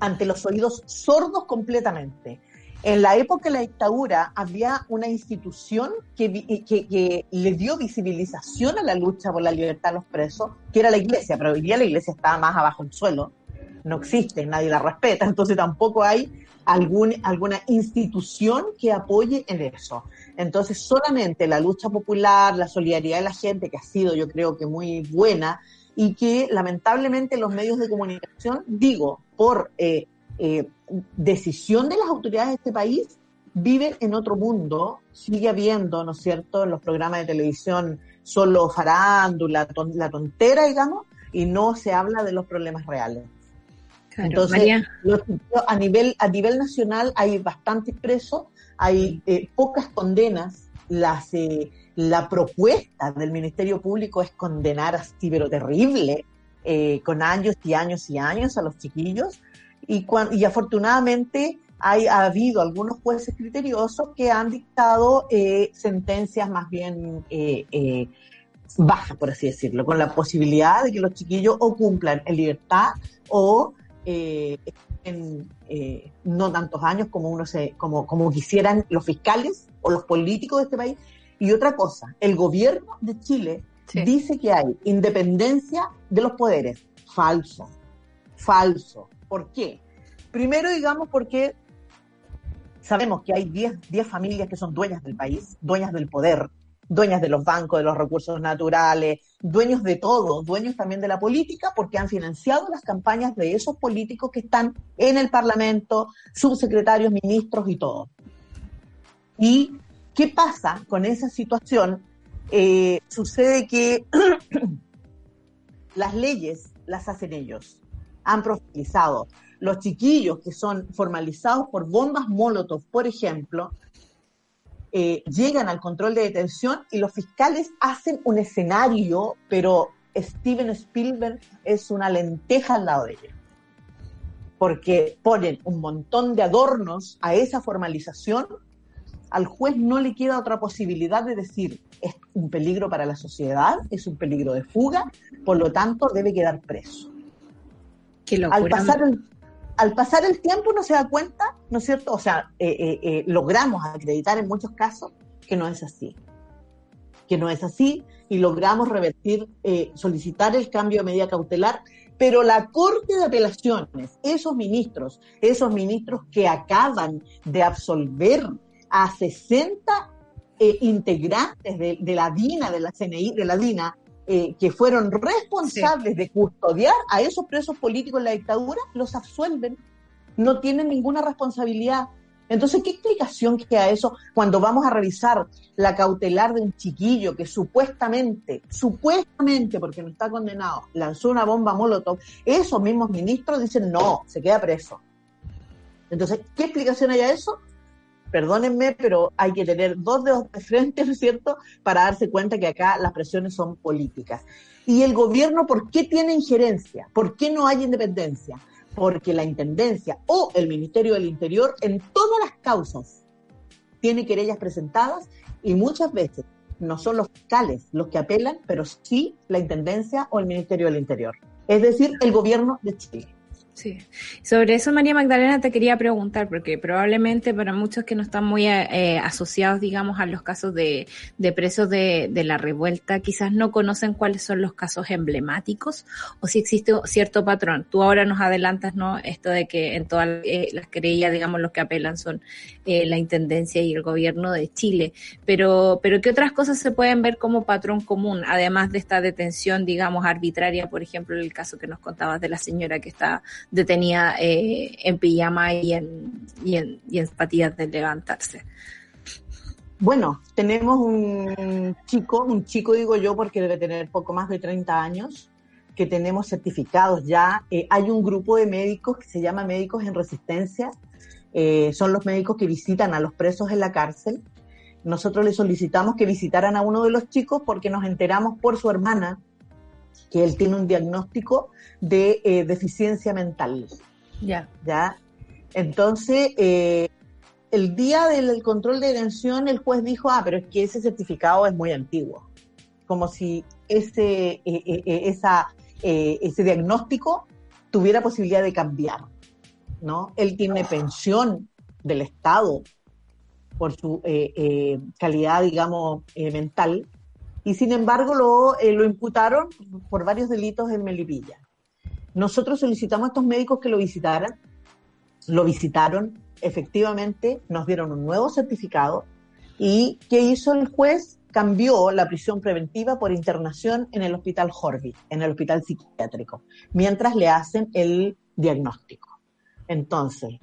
ante los oídos sordos completamente. En la época de la dictadura había una institución que, le dio visibilización a la lucha por la libertad de los presos, que era la iglesia, pero hoy día la iglesia está más abajo del suelo, no existe, nadie la respeta, entonces tampoco hay alguna institución que apoye en eso. Entonces solamente la lucha popular, la solidaridad de la gente, que ha sido yo creo que muy buena, y que lamentablemente los medios de comunicación, digo, por eh, eh, decisión de las autoridades de este país, viven en otro mundo, sigue habiendo, ¿no es cierto?, en los programas de televisión solo farándula, ton- la tontera, digamos, y no se habla de los problemas reales. Claro, Entonces, los- a nivel a nivel nacional hay bastantes presos, hay eh, pocas condenas, las eh, la propuesta del Ministerio Público es condenar así, pero terrible, eh, con años y años y años a los chiquillos, y, afortunadamente hay, ha habido algunos jueces criteriosos que han dictado eh, sentencias más bien eh, bajas, por así decirlo, con la posibilidad de que los chiquillos o cumplan en libertad o en no tantos años como uno se, como quisieran los fiscales o los políticos de este país. Y otra cosa, el gobierno de Chile dice que hay independencia de los poderes. Falso. Falso. ¿Por qué? Primero, digamos, porque Sabemos que hay 10 10 familias que son dueñas del país, dueñas del poder, dueñas de los bancos, de los recursos naturales, dueños de todo, dueños también de la política, porque han financiado las campañas de esos políticos que están en el Parlamento, subsecretarios, ministros y todo. ¿Y qué pasa con esa situación? Eh, sucede que las leyes las hacen ellos, han profundizado. Los chiquillos que son formalizados por bombas Molotov, por ejemplo, eh, llegan al control de detención y los fiscales hacen un escenario, pero Steven Spielberg es una lenteja al lado de ellos. Porque ponen un montón de adornos a esa formalización, al juez no le queda otra posibilidad de decir es un peligro para la sociedad, es un peligro de fuga, por lo tanto debe quedar preso. Qué Al pasar el, al pasar el tiempo uno se da cuenta, ¿no es cierto? O sea, eh, eh, eh, logramos acreditar en muchos casos que no es así. Que no es así y logramos revertir, solicitar el cambio de medida cautelar, pero la Corte de Apelaciones, esos ministros, esos ministros que acaban de absolver a 60 eh, integrantes de, de la DINA, de la CNI, de la DINA, eh, que fueron responsables de custodiar a esos presos políticos en la dictadura, los absuelven. No tienen ninguna responsabilidad. Entonces, ¿qué explicación queda eso cuando vamos a revisar la cautelar de un chiquillo que supuestamente, supuestamente, porque no está condenado, lanzó una bomba molotov? Esos mismos ministros dicen, no, se queda preso. Entonces, ¿qué explicación hay a eso? Perdónenme, pero hay que tener dos dedos de frente, ¿no es cierto?, para darse cuenta que acá las presiones son políticas. Y el gobierno, ¿por qué tiene injerencia? ¿Por qué no hay independencia? Porque la Intendencia o el Ministerio del Interior, en todas las causas, tiene querellas presentadas y muchas veces no son los fiscales los que apelan, pero sí la Intendencia o el Ministerio del Interior. Es decir, el gobierno de Chile. Sí. Sobre eso, María Magdalena, te quería preguntar, porque probablemente para muchos que no están muy eh, asociados, digamos, a los casos de, de presos de, de, la revuelta, quizás no conocen cuáles son los casos emblemáticos o si existe cierto patrón. Tú ahora nos adelantas, ¿no? Esto de que en todas eh, las querellas, digamos, los que apelan son eh, la Intendencia y el gobierno de Chile. Pero, pero ¿qué otras cosas se pueden ver como patrón común, además de esta detención, digamos, arbitraria, por ejemplo, el caso que nos contabas de la señora que está detenida eh, en pijama y en, y, en, y en zapatillas de levantarse. Bueno, tenemos un chico, un chico digo yo porque debe tener poco más de 30 años, que tenemos certificados ya. Eh, hay un grupo de médicos que se llama Médicos en Resistencia, eh, son los médicos que visitan a los presos en la cárcel. Nosotros les solicitamos que visitaran a uno de los chicos porque nos enteramos por su hermana que él tiene un diagnóstico de eh, deficiencia mental. Ya. ¿Ya? Entonces, eh, el día del control de detención, el juez dijo, ah, pero es que ese certificado es muy antiguo. Como si ese, eh, esa, ese diagnóstico tuviera posibilidad de cambiar. ¿no? Él tiene pensión del Estado por su calidad, digamos, mental, y sin embargo lo, eh, lo imputaron por varios delitos en Melipilla. Nosotros solicitamos a estos médicos que lo visitaran, lo visitaron, efectivamente nos dieron un nuevo certificado y ¿qué hizo el juez? Cambió la prisión preventiva por internación en el hospital Horby, en el hospital psiquiátrico, mientras le hacen el diagnóstico. Entonces,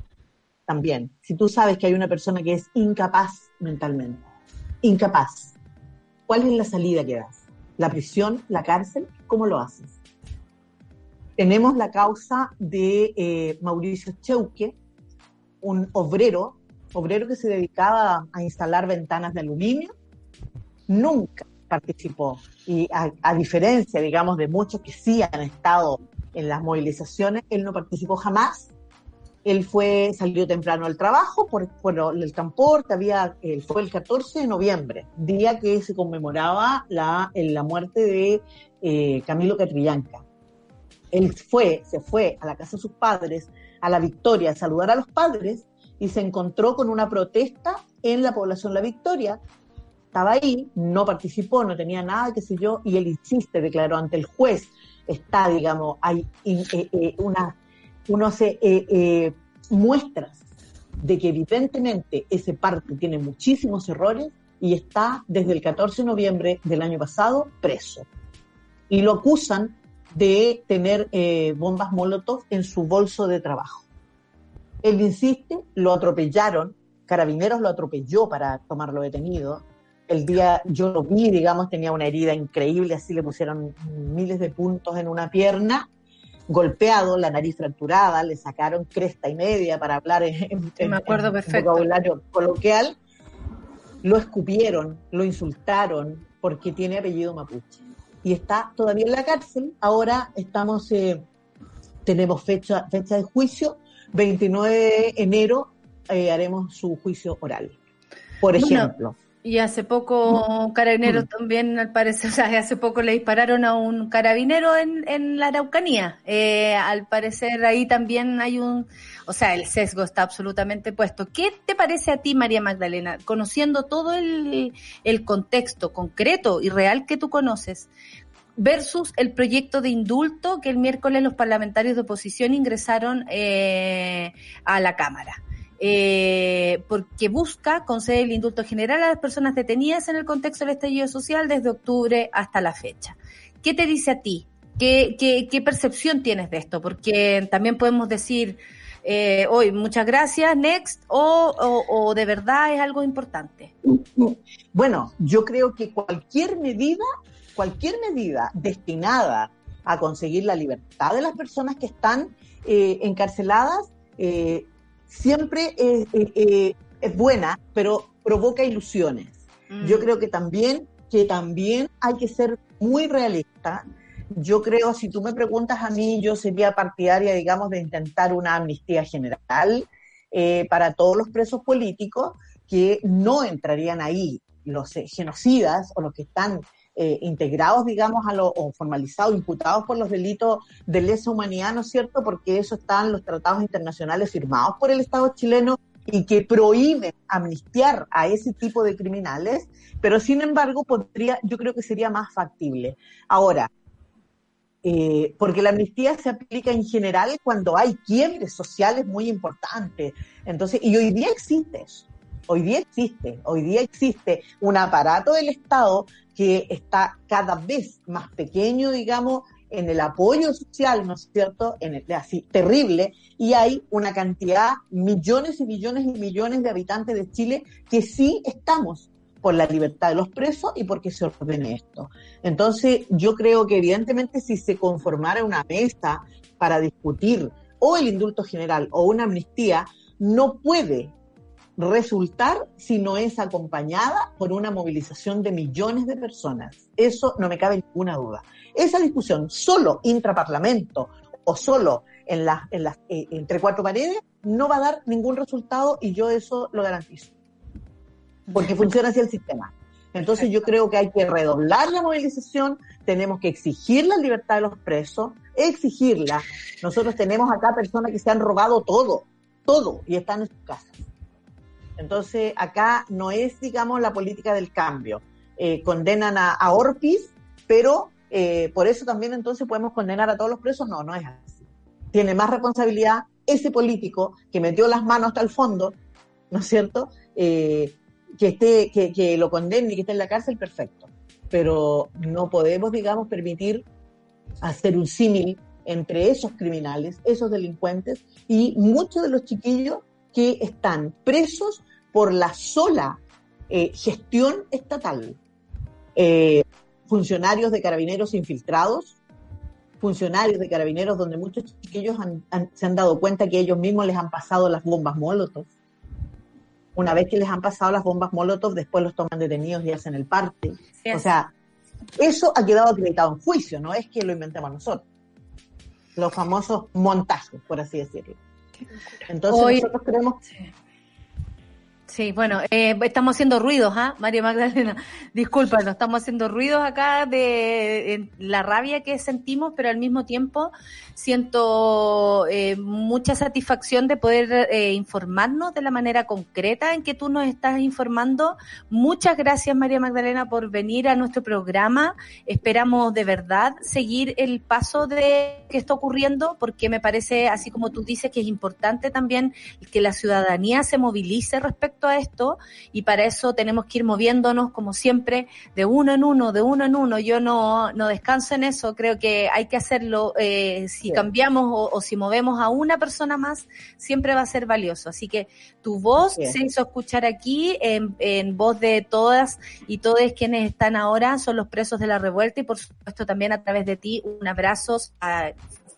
también, si tú sabes que hay una persona que es incapaz mentalmente, incapaz, ¿cuál es la salida que das? ¿La prisión, la cárcel? ¿Cómo lo haces? Tenemos la causa de eh, Mauricio Cheuque, un obrero, obrero que se dedicaba a instalar ventanas de aluminio, nunca participó. Y a, a, diferencia, digamos, de muchos que sí han estado en las movilizaciones, él no participó jamás. Él fue, salió temprano al trabajo por, por el transporte, había, él fue el 14 de noviembre, día que se conmemoraba la, la muerte de eh, Camilo Catrillanca. Él fue, se fue a la casa de sus padres, a la Victoria, a saludar a los padres y se encontró con una protesta en la población La Victoria. Estaba ahí, no participó, no tenía nada, qué sé yo, y él insiste, declaró ante el juez, está, digamos, hay eh, eh, una, unos eh, muestras de que evidentemente ese parte tiene muchísimos errores y está desde el 14 de noviembre del año pasado preso. Y lo acusan de tener eh, bombas Molotov en su bolso de trabajo. Él insiste, lo atropellaron, Carabineros lo atropelló para tomarlo detenido. El día yo lo vi, digamos, tenía una herida increíble, así le pusieron miles de puntos en una pierna, golpeado, la nariz fracturada, le sacaron cresta y media para hablar en, en- Me acuerdo en perfecto. vocabulario coloquial, lo escupieron, lo insultaron porque tiene apellido mapuche. Y está todavía en la cárcel. Ahora estamos, eh, tenemos fecha, fecha de juicio, 29 de enero eh, haremos su juicio oral. Por Bueno, ejemplo. Y hace poco carabineros también, al parecer, o sea, hace poco le dispararon a un carabinero en, en la Araucanía. Eh, al parecer ahí también hay un, o sea, el sesgo está absolutamente puesto. ¿Qué te parece a ti, María Magdalena, conociendo todo el, el contexto concreto y real que tú conoces? versus el proyecto de indulto que el miércoles los parlamentarios de oposición ingresaron eh, a la Cámara. Eh, porque busca conceder el indulto general a las personas detenidas en el contexto del estallido social desde octubre hasta la fecha. ¿Qué te dice a ti? ¿Qué, percepción tienes de esto? Porque también podemos decir eh, hoy muchas gracias, next, o de verdad es algo importante. Bueno, yo creo que cualquier medida, cualquier medida destinada a conseguir la libertad de las personas que están eh, encarceladas, eh, siempre es, eh, eh, es buena, pero provoca ilusiones. Yo creo que también, que también hay que ser muy realista. Yo creo, si tú me preguntas a mí, yo sería partidaria, digamos, de intentar una amnistía general eh, para todos los presos políticos que no entrarían ahí, los genocidas o los que están eh, integrados, digamos, a lo, o formalizados, imputados por los delitos de lesa humanidad, ¿no es cierto? Porque eso están los tratados internacionales firmados por el Estado chileno y que prohíben amnistiar a ese tipo de criminales, pero sin embargo podría, yo creo que sería más factible. Ahora, eh, porque la amnistía se aplica en general cuando hay quiebres sociales muy importantes. Entonces, y hoy día existe eso. Hoy día existe, hoy día existe un aparato del Estado que está cada vez más pequeño, digamos, en el apoyo social, ¿no es cierto? En el, así, terrible, y hay una cantidad, millones y millones y millones de habitantes de Chile que sí estamos por la libertad de los presos y porque se ordene esto. Entonces, yo creo que evidentemente si se conformara una mesa para discutir o el indulto general o una amnistía, no puede resultar si no es acompañada por una movilización de millones de personas. Eso no me cabe ninguna duda. Esa discusión solo intraparlamento o solo en en eh, entre cuatro paredes no va a dar ningún resultado y yo eso lo garantizo. Porque funciona así el sistema. Entonces yo creo que hay que redoblar la movilización, tenemos que exigir la libertad de los presos, exigirla. Nosotros tenemos acá personas que se han robado todo, todo, y están en sus casas. Entonces, acá no es, digamos, la política del cambio. Eh, condenan a, a Orpis, pero eh, por eso también entonces podemos condenar a todos los presos. No, no es así. Tiene más responsabilidad ese político que metió las manos hasta el fondo, ¿no es cierto? Eh, que, esté, que, que lo condene y que esté en la cárcel, perfecto. Pero no podemos, digamos, permitir hacer un símil entre esos criminales, esos delincuentes y muchos de los chiquillos que están presos por la sola eh, gestión estatal. Eh, funcionarios de carabineros infiltrados, funcionarios de carabineros donde muchos chiquillos han- han- se han dado cuenta que ellos mismos les han pasado las bombas Molotov. Una vez que les han pasado las bombas Molotov, después los toman detenidos y hacen el parte. O sea, eso ha quedado acreditado en juicio, no es que lo inventemos nosotros. Los famosos montajes, por así decirlo. Entonces Hoy- nosotros creemos Sí, bueno, eh, estamos haciendo ruidos, ¿ah? María Magdalena, disculpa, no estamos haciendo ruidos acá de la rabia que sentimos, pero al mismo tiempo siento eh, mucha satisfacción de poder eh, informarnos de la manera concreta en que tú nos estás informando. Muchas gracias, María Magdalena, por venir a nuestro programa. Esperamos de verdad seguir el paso de que está ocurriendo, porque me parece, así como tú dices, que es importante también que la ciudadanía se movilice respecto a esto y para eso tenemos que ir moviéndonos como siempre de uno en uno, de uno en uno. Yo no, no descanso en eso, creo que hay que hacerlo. Eh, si cambiamos o, o, si movemos a una persona más, siempre va a ser valioso. Así que tu voz se hizo escuchar aquí en, en voz de todas y todos quienes están ahora, son los presos de la revuelta y por supuesto también a través de ti un abrazo a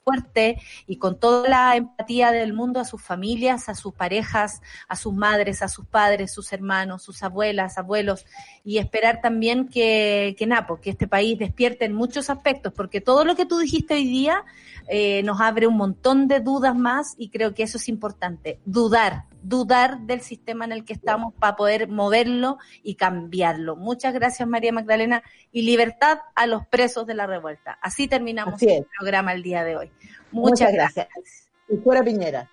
fuerte y con toda la empatía del mundo a sus familias, a sus parejas, a sus madres, a sus padres, sus hermanos, sus abuelas, abuelos y esperar también que, que Napo, que este país despierte en muchos aspectos, porque todo lo que tú dijiste hoy día eh, nos abre un montón de dudas más y creo que eso es importante, dudar, dudar del sistema en el que estamos para poder moverlo y cambiarlo. Muchas gracias María Magdalena y libertad a los presos de la revuelta. Así terminamos Así el programa el día de hoy. Muchas gracias. Y fuera Piñera.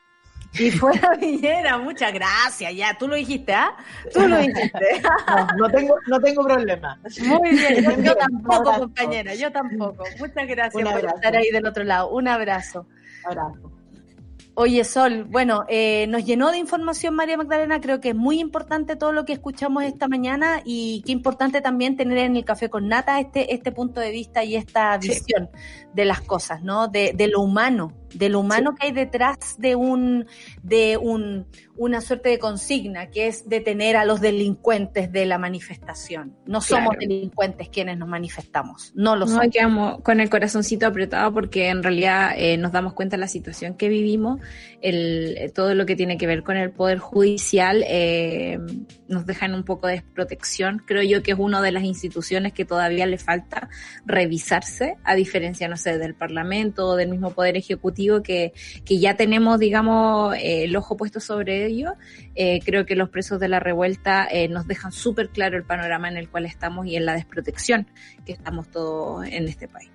Y fuera Piñera, muchas gracias. Ya, tú lo dijiste, ¿ah? Tú lo dijiste. No, no tengo, no tengo problema. Muy bien, yo, tampoco, compañera, yo tampoco. Muchas gracias por estar ahí del otro lado. Un abrazo. Abrazo. Oye, Sol, bueno, eh, nos llenó de información María Magdalena, creo que es muy importante todo lo que escuchamos esta mañana y qué importante también tener en el café con nata este, este punto de vista y esta visión de las cosas, ¿no? De, de lo humano, de lo humano que hay detrás de un, de un, una suerte de consigna, que es detener a los delincuentes de la manifestación. No somos delincuentes quienes nos manifestamos, no lo No, somos. quedamos con el corazoncito apretado porque en realidad eh, nos damos cuenta de la situación que vivimos, el, todo lo que tiene que ver con el poder judicial eh, nos dejan un poco de desprotección. Creo yo que es una de las instituciones que todavía le falta revisarse, a diferencia, no sé, del Parlamento o del mismo Poder Ejecutivo que, que ya tenemos, digamos, eh, el ojo puesto sobre ello. Eh, creo que los presos de la revuelta nos dejan súper claro el panorama en el cual estamos y en la desprotección que estamos todos en este país.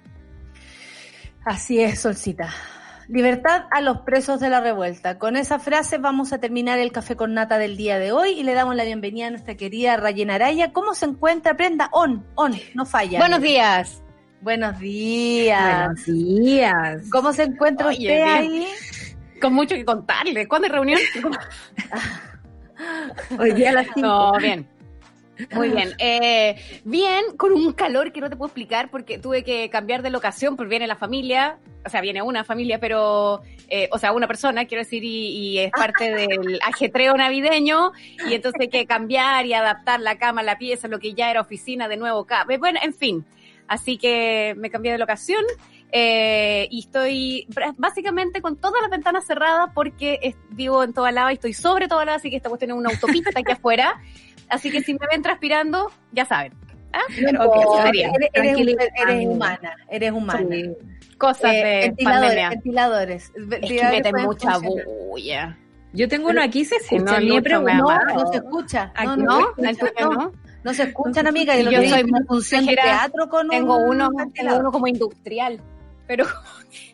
Así es, Solcita. Libertad a los presos de la revuelta. Con esa frase vamos a terminar el café con nata del día de hoy y le damos la bienvenida a nuestra querida Rayena Araya. ¿Cómo se encuentra? Prenda, on, on, no falla. Buenos días. Buenos días. Buenos días. ¿Cómo se encuentra Oye, usted ahí? Con mucho que contarle. ¿Cuándo hay reunión? Hoy día a las cinco. No, bien. Muy bien. Eh, bien, con un calor que no te puedo explicar porque tuve que cambiar de locación, porque viene la familia, o sea, viene una familia, pero, eh, o sea, una persona, quiero decir, y, y es parte del ajetreo navideño, y entonces hay que cambiar y adaptar la cama, la pieza, lo que ya era oficina de nuevo. ca- Bueno, en fin. Así que me cambié de locación eh, y estoy básicamente con todas las ventanas cerradas porque es- vivo en toda lava y estoy sobre toda lava, así que esta cuestión es una autopista aquí afuera. Así que si me ven transpirando, ya saben. ¿Ah? No Ok, importa, eso sería. eres, eres- humana, eres humana. Sí. Cosas Eh, de ventiladores, pandemia. ventiladores. Es que Ventiladores meten mucha funcionar. bulla. Yo tengo uno aquí, se Sí, escucha. no. No, no se escucha. Aquí No, ¿No? no, ¿El se escucha, tuyo no. no? Se escuchan, amiga. Y yo que soy una función de teatro con Tengo un uno, tengo uno como industrial. Pero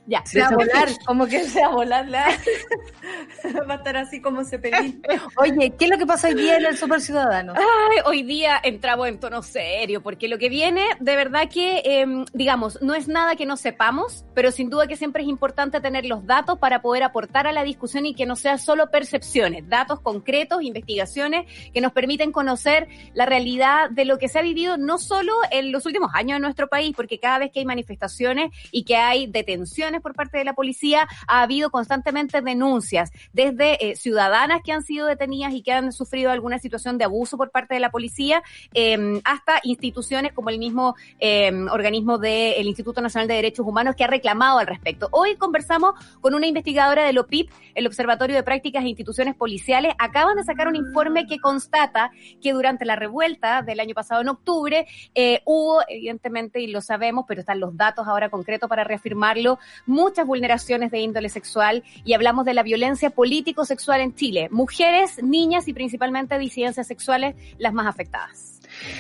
ya. Se va a volar, como que se va a volar la... va a estar así como Cepelín. Oye, ¿qué es lo que pasa hoy día en el Super Ciudadano? Ay, hoy día entramos en tono serio, porque lo que viene, de verdad que, em, digamos, no es nada que no sepamos, pero sin duda que siempre es importante tener los datos para poder aportar a la discusión y que no sea solo percepciones, datos concretos, investigaciones que nos permiten conocer la realidad de lo que se ha vivido no solo en los últimos años en nuestro país, porque cada vez que hay manifestaciones y que hay detenciones por parte de la policía, ha habido constantemente denuncias, desde eh, ciudadanas que han sido detenidas y que han sufrido alguna situación de abuso por parte de la policía, eh, hasta instituciones como el mismo eh, organismo del Instituto Nacional de Derechos Humanos que ha reclamado al respecto. Hoy conversamos con una investigadora del OPIP, el Observatorio de Prácticas e Instituciones Policiales. Acaban de sacar un informe que constata que durante la revuelta del año pasado en octubre eh, hubo, evidentemente, y lo sabemos, pero están los datos ahora concretos para reafirmarlo, muchas vulneraciones de índole sexual y hablamos de la violencia político-sexual en Chile. Mujeres, niñas y principalmente disidencias sexuales las más afectadas.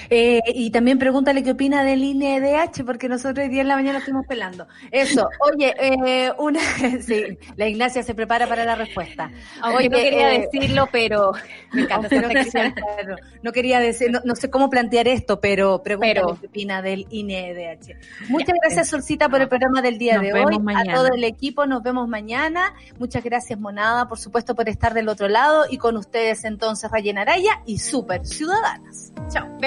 Eh, y también pregúntale qué opina del INEDH, porque nosotros hoy día en la mañana estuvimos pelando. Eso, oye, eh, una, sí, la Ignacia se prepara para la respuesta. Oye, no quería eh, decirlo, pero me encanta no, quería, no quería decir, no, no sé cómo plantear esto, pero pregúntale Pero- qué opina del INEDH. Muchas gracias, Solcita, por el programa del día de hoy. mañana. A todo el equipo, nos vemos mañana. Muchas gracias, Monada, por supuesto, por estar del otro lado. Y con ustedes, entonces, Rayena Araya y Super Ciudadanas. Chao.